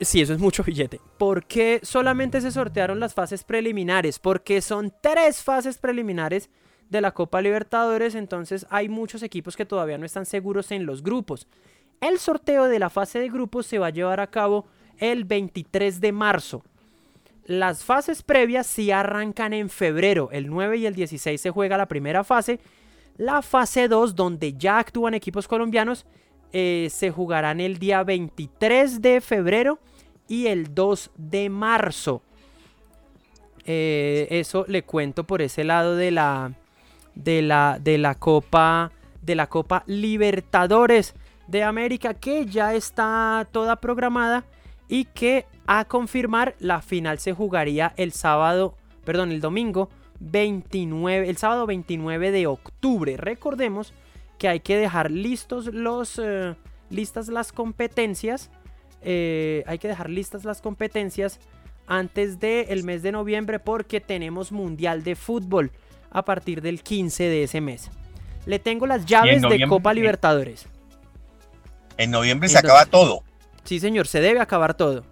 Sí, eso es mucho billete. ¿Por qué solamente se sortearon las fases preliminares? Porque son tres fases preliminares de la Copa Libertadores, entonces hay muchos equipos que todavía no están seguros en los grupos. El sorteo de la fase de grupos se va a llevar a cabo el 23 de marzo. Las fases previas sí arrancan en febrero. El 9 y el 16 se juega la primera fase. La fase 2, donde ya actúan equipos colombianos, eh, se jugarán el día 23 de febrero y el 2 de marzo. Eh, eso le cuento por ese lado de la, de la, de la Copa de la Copa Libertadores de América que ya está toda programada y que a confirmar la final se jugaría el sábado, perdón, el domingo 29, el sábado 29 de octubre. Recordemos que hay que dejar listos los, eh, listas las competencias. eh, hay que dejar listas las competencias antes del mes de noviembre porque tenemos Mundial de Fútbol a partir del 15 de ese mes. Le tengo las llaves de Copa? Libertadores. En noviembre se Entonces- acaba todo. Sí, señor, se debe acabar todo.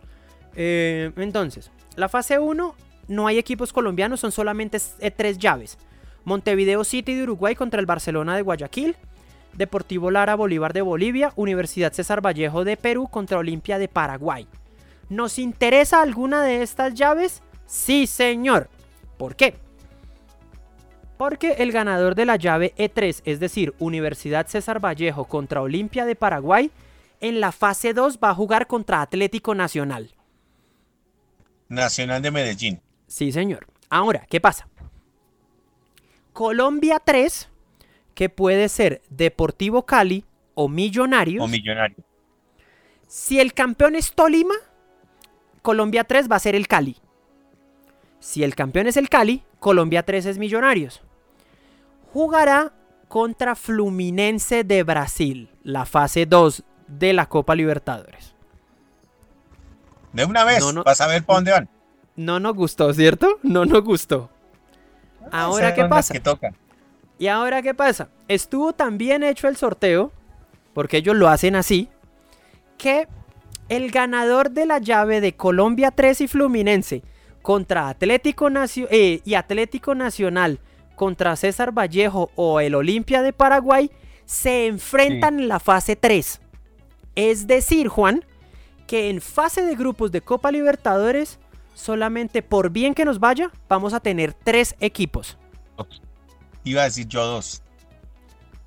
Eh, entonces, la fase 1 no hay equipos colombianos, son solamente tres llaves. Montevideo City de Uruguay contra el Barcelona de Guayaquil. Deportivo Lara Bolívar de Bolivia. Universidad César Vallejo de Perú contra Olimpia de Paraguay. ¿Nos interesa alguna de estas llaves? Sí, señor. ¿Por qué? Porque el ganador de la llave E3, es decir, Universidad César Vallejo contra Olimpia de Paraguay, en la fase 2 va a jugar contra Atlético Nacional. Nacional de Medellín. Sí, señor. Ahora, ¿qué pasa? Colombia 3, que puede ser Deportivo Cali o Millonarios. O Millonario. si el campeón es Tolima, Colombia 3 va a ser el Cali. Si el campeón es el Cali, Colombia 3 es Millonarios. Jugará contra Fluminense de Brasil, la fase 2 de la Copa Libertadores. De una vez, No, no. vas a ver para dónde van. No nos gustó, ¿cierto? No nos gustó. Ahora, Esas ¿qué pasa? Que tocan. ¿Y ahora qué pasa? Estuvo tan bien hecho el sorteo, porque ellos lo hacen así, que el ganador de la llave de Colombia 3 y Fluminense contra Atlético eh, y Atlético Nacional contra César Vallejo o el Olimpia de Paraguay se enfrentan en la fase 3. Es decir, Juan, que en fase de grupos de Copa Libertadores, solamente por bien que nos vaya, vamos a tener tres equipos. Iba a decir yo dos.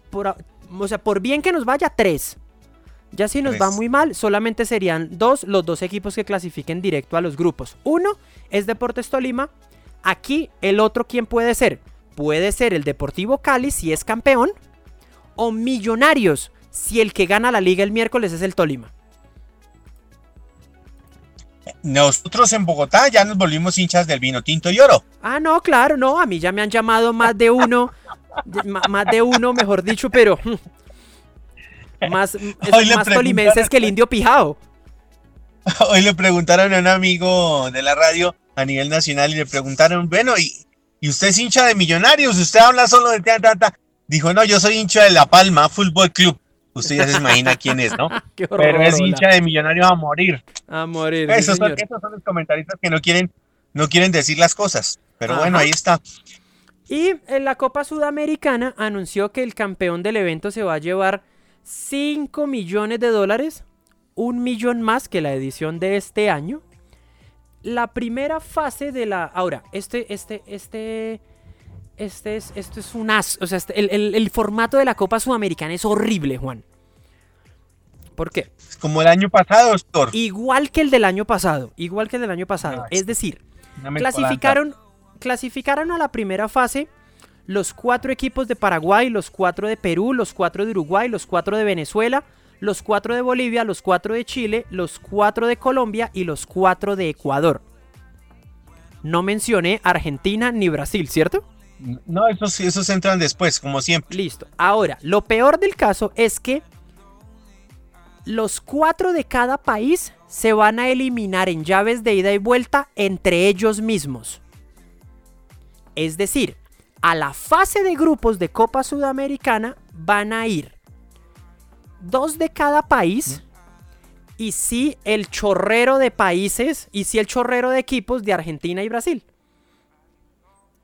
por, o sea, por bien que nos vaya, tres. Ya si nos va muy mal, solamente serían dos los dos equipos que clasifiquen directo a los grupos. Uno es Deportes Tolima. Aquí el otro, ¿quién puede ser? Puede ser el Deportivo Cali si es campeón. O Millonarios si el que gana la liga el miércoles es el Tolima. Nosotros en Bogotá ya nos volvimos hinchas del vino tinto y oro. Ah, no, claro, no. A mí ya me han llamado más de uno. más de uno, mejor dicho, pero... Más, es- Hoy le más tolimenses que el indio pijao. Hoy le preguntaron a un amigo de la radio a nivel nacional y le preguntaron, bueno, ¿y, y usted es hincha de millonarios? ¿Usted habla solo de ta, ta, ta? Dijo, no, yo soy hincha de La Palma Fútbol Club. Usted ya se imagina quién es, ¿no? Qué Pero es horror, hincha de millonarios a morir. A morir. sí, Esos son, señor. esos son los comentaristas que no quieren, no quieren decir las cosas. Pero bueno, ahí está. Y en la Copa Sudamericana anunció que el campeón del evento se va a llevar 5 millones de dólares, un millón más que la edición de este año. La primera fase de la. Ahora, este, este, este. Este es, esto es un as. O sea, este- el, el- el formato de la Copa Sudamericana es horrible, Juan. ¿Por qué? Como el año pasado, doctor. Igual que el del año pasado. Igual que el del año pasado. Ah, Es decir, clasificaron, clasificaron a la primera fase los cuatro equipos de Paraguay, los cuatro de Perú, los cuatro de Uruguay, los cuatro de Venezuela, los cuatro de Bolivia, los cuatro de Chile, los cuatro de Colombia y los cuatro de Ecuador. No mencioné Argentina ni Brasil, ¿cierto? No, esos, esos entran después, como siempre. Listo. Ahora, lo peor del caso es que los cuatro de cada país se van a eliminar en llaves de ida y vuelta entre ellos mismos. Es decir, a la fase de grupos de Copa Sudamericana van a ir dos de cada país y sí el chorrero de países y sí el chorrero de equipos de Argentina y Brasil.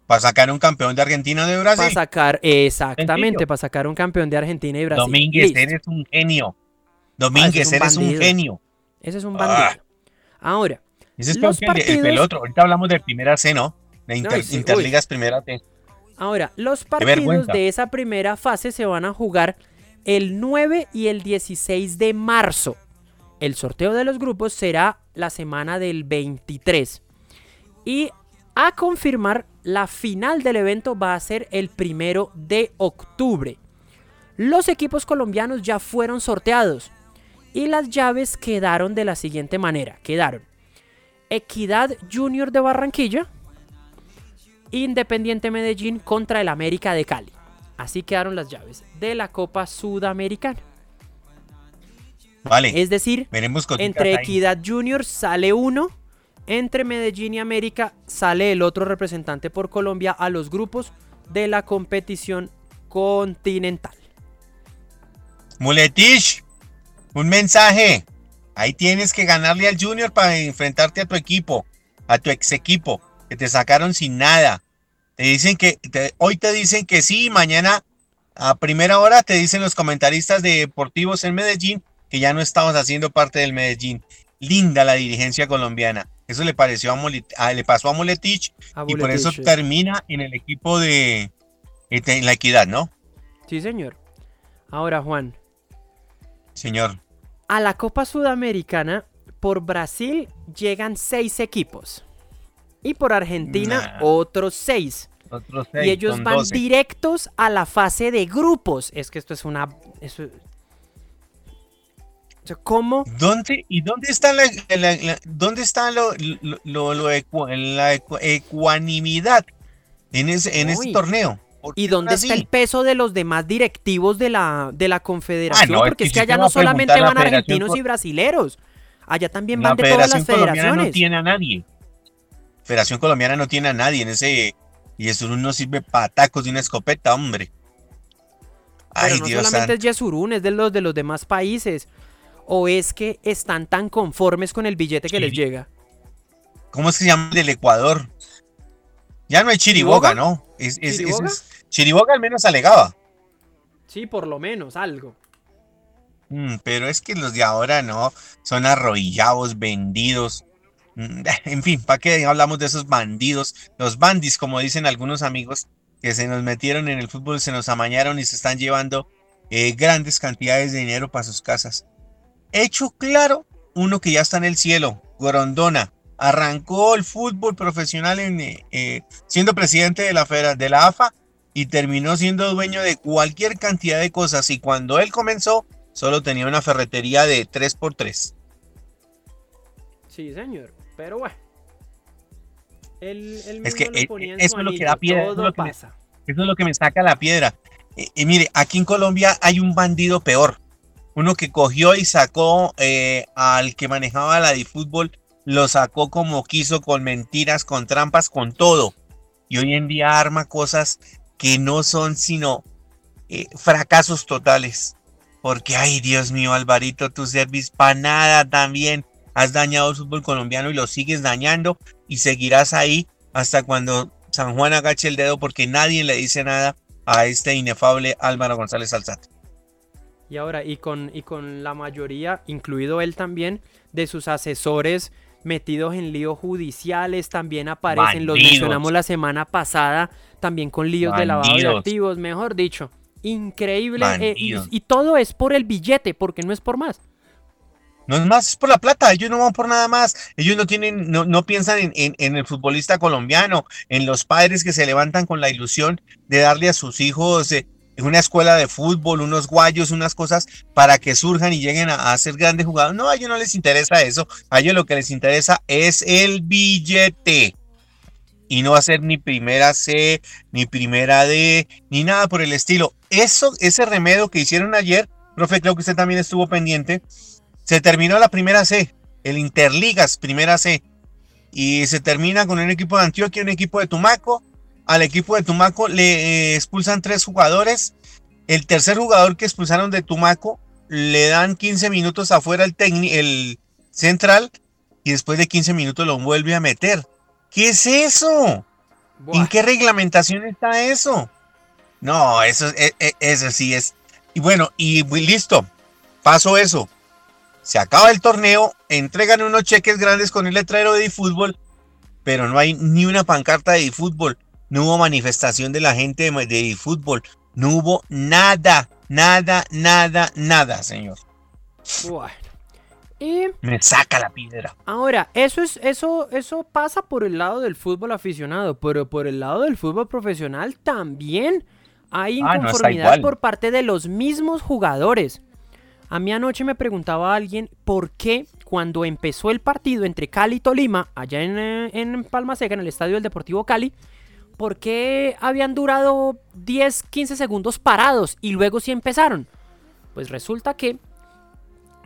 Para sacar un campeón de Argentina de Para Brasil. sacar, exactamente, Sencillo. para sacar un campeón de Argentina y Brasil. Domínguez, Listo. eres un genio. Domínguez, eres un genio. Ese es un Ah. bandido. Ahora, Ese es Los que el, el partidos- pelotro. Ahorita hablamos de primera C, ¿no? De Inter- Ay, sí, uy. Interligas primera C. ahora, los partidos de esa primera fase se van a jugar el 9 y el 16 de marzo. El sorteo de los grupos será la semana del 23. Y a confirmar, la final del evento va a ser el primero de octubre. Los equipos colombianos ya fueron sorteados y las llaves quedaron de la siguiente manera. Quedaron Equidad Junior de Barranquilla, Independiente Medellín contra el América de Cali. Así quedaron las llaves de la Copa Sudamericana. Vale. Es decir, veremos entre. Equidad Junior sale uno, entre Medellín y América sale el otro representante por Colombia a los grupos de la competición continental. Muletich, un mensaje. Ahí tienes que ganarle al Junior para enfrentarte a tu equipo, a tu ex equipo, que te sacaron sin nada. Te dicen que, te- hoy te dicen que sí, mañana a primera hora te dicen los comentaristas de deportivos en Medellín que ya no estamos haciendo parte del Medellín. Linda la dirigencia colombiana. Eso le pareció a, Molet- a- le pasó a Moletich A y por eso sí. termina en el equipo de en la equidad, ¿no? Sí, señor. Ahora, Juan, Señor. A la Copa Sudamericana por Brasil llegan seis equipos. Y por Argentina Nah. otros seis. Otros y ellos van 12. directos a la fase de grupos. Es que esto es una... eso- ¿Cómo? ¿Dónde, ¿Y dónde está la, la- la- dónde está lo, lo, lo- lo ecu- la ecu- ecuanimidad en ese, en ese torneo? ¿Por ¿Y dónde así? está el peso de los demás directivos de la, de la confederación? Ah, no, es Porque que es que allá no a solamente la van argentinos y brasileros. Allá también La van de todas las Federación Colombiana no federaciones. tiene a nadie. Federación Colombiana no tiene a nadie en ese. Y eso no sirve para tacos de una escopeta, hombre. Pero Ay, no Dios solamente es Yesurún, es de los de los demás países. ¿O es que están tan conformes con el billete que les llega? ¿Cómo es que se llama el del Ecuador? Ya no es Chiriboga, ¿Chiriboga? ¿no? Es, ¿Chiriboga? es- Chiriboga al menos alegaba. Sí, por lo menos, algo. Mm, pero es que los de ahora no, son arrollados, vendidos. Mm, En fin, ¿para qué hablamos de esos bandidos? Los bandis, como dicen algunos amigos, que se nos metieron en el fútbol, se nos amañaron y se están llevando eh, grandes cantidades de dinero para sus casas. Hecho claro, uno que ya está en el cielo, Gorondona, arrancó el fútbol profesional en, eh, eh, siendo presidente de la, federa- de la AFA y terminó siendo dueño de cualquier cantidad de cosas. Y cuando él comenzó, solo tenía una ferretería de 3x3. Sí, señor. Pero bueno. Él, él Es que, eso es lo que da piedra, eso es Todo lo que me- pasa. Eso es lo que me saca la piedra. Y, y mire, aquí en Colombia hay un bandido peor. Uno que cogió y sacó eh, al que manejaba la de fútbol, lo sacó como quiso, con mentiras, con trampas, con todo. Y hoy en día arma cosas que no son sino eh, fracasos totales. Porque, ay, Dios mío, Alvarito, tu servis para nada también. Has dañado el fútbol colombiano y lo sigues dañando y seguirás ahí hasta cuando San Juan agache el dedo porque nadie le dice nada a este inefable Álvaro González Alzate. Y ahora, y con, y con la mayoría, incluido él también, de sus asesores metidos en líos judiciales, también aparecen, los mencionamos la semana pasada, también con líos de lavado de activos, mejor dicho. Increíble. eh, y todo es por el billete, porque no es por más. No es más, es por la plata, ellos no van por nada más, ellos no tienen, no, no piensan en, en- en el futbolista colombiano, en los padres que se levantan con la ilusión de darle a sus hijos eh, una escuela de fútbol, unos guayos, unas cosas para que surjan y lleguen a, a ser grandes jugadores. No, a ellos no les interesa eso, a ellos lo que les interesa es el billete. Y no ser ni primera C, ni primera D, ni nada por el estilo. Eso, ese remedio que hicieron ayer, profe, creo que usted también estuvo pendiente, se terminó la primera C, el Interligas, primera C. Y se termina con un equipo de Antioquia, un equipo de Tumaco. Al equipo de Tumaco le eh, expulsan tres jugadores. El tercer jugador que expulsaron de Tumaco le dan 15 minutos afuera el, técnico, el central y después de 15 minutos lo vuelve a meter. ¿Qué es eso? Buah. ¿En qué reglamentación está eso? No, eso, es- e- e- eso sí es. Y bueno, y listo. Paso eso. Se acaba el torneo, entregan unos cheques grandes con el letrero de fútbol, pero no hay ni una pancarta de fútbol. No hubo manifestación de la gente de, de fútbol. No hubo nada, nada, nada, nada, señor. Bueno. Y Me saca la piedra. Ahora, eso es, eso, eso pasa por el lado del fútbol aficionado, pero por el lado del fútbol profesional también hay Ah, no, inconformidad por parte de los mismos jugadores. A mí anoche me preguntaba alguien por qué cuando empezó el partido entre Cali y Tolima, allá en, eh, en Palma Seca, en el estadio del Deportivo Cali, ¿por qué habían durado 10, 15 segundos parados y luego sí empezaron? Pues resulta que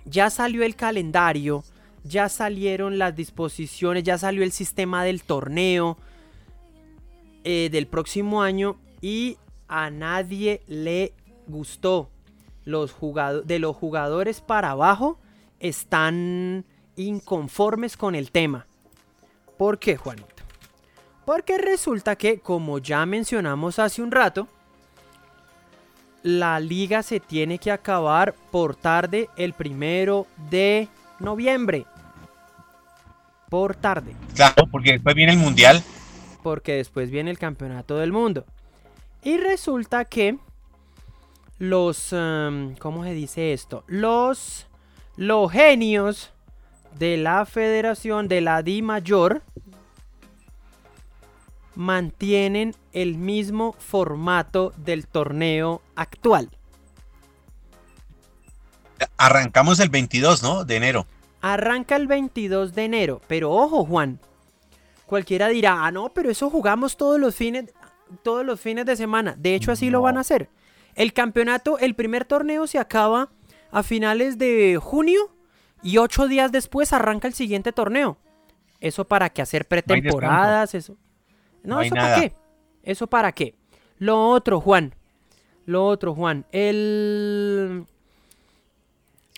ya salió el calendario, ya salieron las disposiciones, ya salió el sistema del torneo eh, del próximo año y a nadie le gustó. Los de los jugadores para abajo están inconformes con el tema. ¿Por qué, Juanito? Porque resulta que, como ya mencionamos hace un rato, la liga se tiene que acabar por tarde el primero de noviembre. Por tarde. Claro, porque después viene el mundial. Porque después viene el campeonato del mundo. Y resulta que los... Em, ¿Cómo se dice esto? Los... Los genios de la federación de la Di Mayor mantienen el mismo formato del torneo actual. Arrancamos el 22, ¿no? De enero. Arranca el 22 de enero, pero ojo, Juan. Cualquiera dirá, ah, no, pero eso jugamos todos los fines, todos los fines de semana. De hecho, así lo van a hacer. El campeonato, el primer torneo se acaba a finales de junio y ocho días después arranca el siguiente torneo. Eso para que hacer pretemporadas, eso. No, eso para qué. Eso para qué. Lo otro, Juan. Lo otro, Juan. El.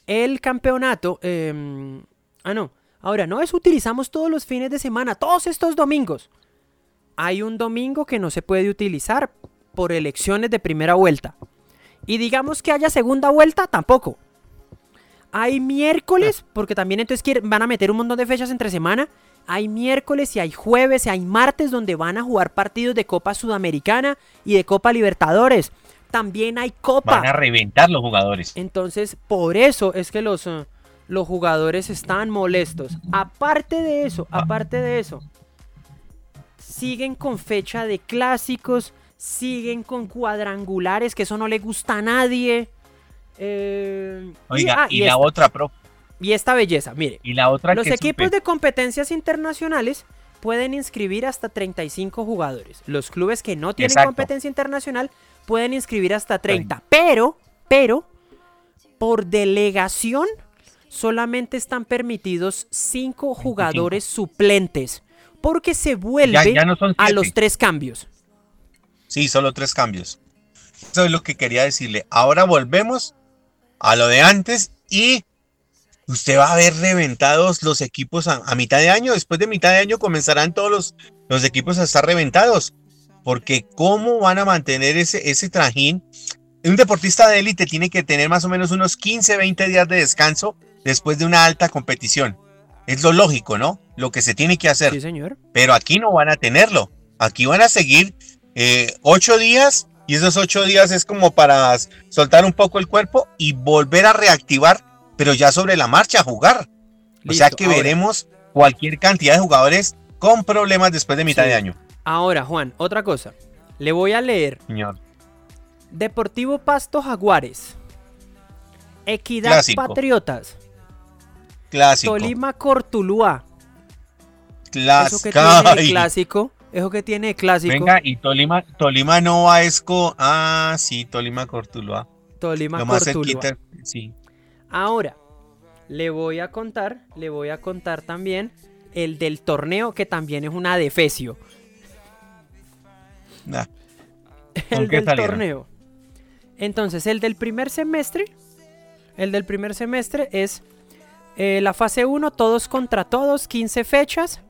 El campeonato. Em, ah, no. Ahora, no es utilizamos todos los fines de semana, todos estos domingos. Hay un domingo que no se puede utilizar por elecciones de primera vuelta. Y digamos que haya segunda vuelta, tampoco. Hay miércoles, porque también entonces van a meter un montón de fechas entre semana. Hay miércoles y hay jueves y hay martes donde van a jugar partidos de Copa Sudamericana y de Copa Libertadores. También hay Copa. Van a reventar los jugadores. Entonces, por eso es que los, uh, los jugadores están molestos. Aparte de eso, aparte de eso, siguen con fecha de clásicos, siguen con cuadrangulares, que eso no le gusta a nadie. Eh, Oiga, y, ah, la otra, pro. Y esta belleza, mire. Y la otra Los equipos de competencias internacionales pueden inscribir hasta 35 jugadores. Los clubes que no tienen competencia internacional pueden inscribir hasta 30. Pero, pero, por delegación, solamente están permitidos 5 jugadores suplentes. Porque se vuelve a los tres cambios. Sí, solo tres cambios. Eso es lo que quería decirle. Ahora volvemos a lo de antes y usted va a ver reventados los equipos a, mitad de año. Después de mitad de año comenzarán todos los, los equipos a estar reventados. Porque ¿cómo van a mantener ese, ese trajín? Un deportista de élite tiene que tener más o menos unos 15, 20 días de descanso después de una alta competición. Es lo lógico, ¿no? Lo que se tiene que hacer. Sí, señor. Pero aquí no van a tenerlo. Aquí van a seguir eh, ocho días y esos ocho días es como para soltar un poco el cuerpo y volver a reactivar, pero ya sobre la marcha a jugar. o sea que veremos cualquier cantidad de jugadores con problemas después de mitad de año. Ahora, Juan, otra cosa. Le voy a leer. Señor. Deportivo Pasto Jaguares. Equidad Patriotas. Clásico. Tolima Cortuluá. Clásico. clásico. Eso que tiene clásico. Venga, y Tolima, Tolima no va Esco. Ah, sí, Tolima Cortuluá. Tolima Lo más cerquita, sí. Ahora, le voy a contar, le voy a contar también el del torneo que también es una defecio. Nah. el del torneo. Entonces, el del primer semestre, el del primer semestre es eh, la fase 1, todos contra todos, 15 fechas.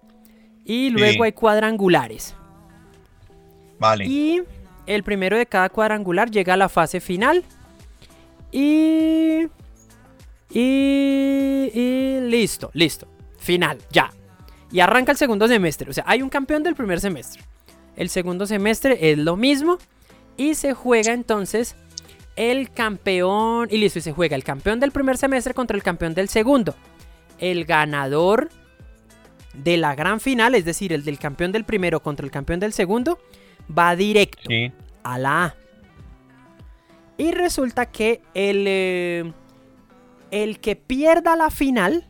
Y luego hay cuadrangulares. Vale. Y el primero de cada cuadrangular llega a la fase final. Y. Y. Y listo, listo. Final, ya. Y arranca el segundo semestre. O sea, hay un campeón del primer semestre. El segundo semestre es lo mismo. Y se juega entonces el campeón. Y listo, y se juega el campeón del primer semestre contra el campeón del segundo. El ganador de la gran final, es decir, el del campeón del primero contra el campeón del segundo, va directo a la A. Y resulta que el, eh, el que pierda la final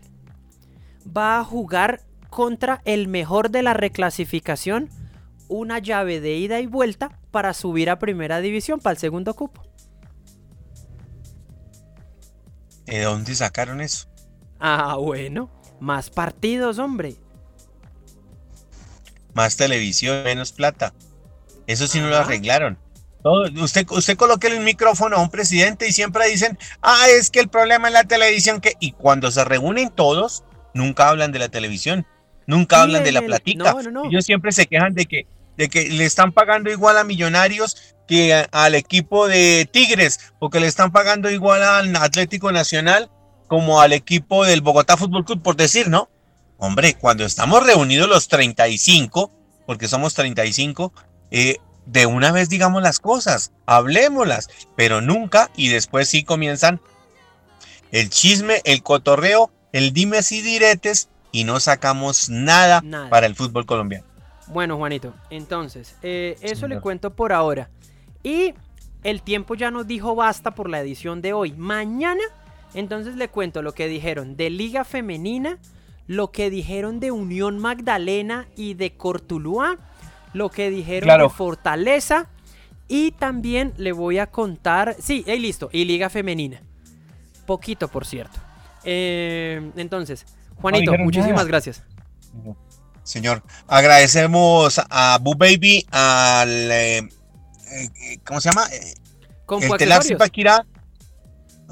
va a jugar contra el mejor de la reclasificación una llave de ida y vuelta para subir a primera división para el segundo cupo. ¿De dónde sacaron eso? Ah, bueno. Más partidos, hombre. Más televisión, menos plata. Eso sí no lo arreglaron. Usted, usted coloque el micrófono a un presidente y siempre dicen, ah, es que el problema es la televisión, que y cuando se reúnen todos, nunca hablan de la televisión, nunca hablan de la platica. Ellos siempre se quejan de que, de que le están pagando igual a millonarios que al equipo de Tigres, porque le están pagando igual al Atlético Nacional como al equipo del Bogotá Fútbol Club, por decir, ¿no? Hombre, cuando estamos reunidos los 35, porque somos 35, eh, de una vez digamos las cosas, hablemoslas, pero nunca y después sí comienzan el chisme, el cotorreo, el dimes y diretes y no sacamos nada, para el fútbol colombiano. Bueno, Juanito, entonces, eh, eso le cuento por ahora. Y el tiempo ya nos dijo basta por la edición de hoy. Mañana, entonces le cuento lo que dijeron de Liga Femenina, lo que dijeron de Unión Magdalena y de Cortuluá, lo que dijeron de Fortaleza. Y también le voy a contar. Sí, ahí listo. Y Liga Femenina. Poquito, por cierto. Eh, entonces, Juanito, muchísimas gracias. Señor, agradecemos a Boo Baby, al. Eh, eh, ¿Cómo se llama? Compu el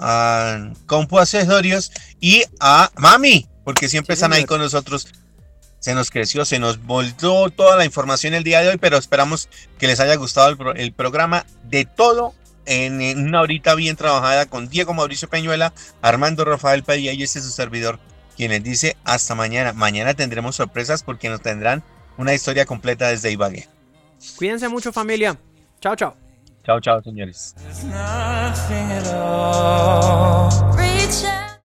a Compu Accesorios y a Mami, porque siempre están ahí con nosotros. Se nos creció, se nos volvió toda la información el día de hoy, pero esperamos que les haya gustado el, programa de todo en, una horita bien trabajada con Diego Mauricio Peñuela, Armando Rafael Padilla y este es su servidor, quien les dice hasta mañana. Mañana tendremos sorpresas porque nos tendrán una historia completa desde Ibagué. Cuídense mucho familia. Chao, chao. Chao, chao, señores.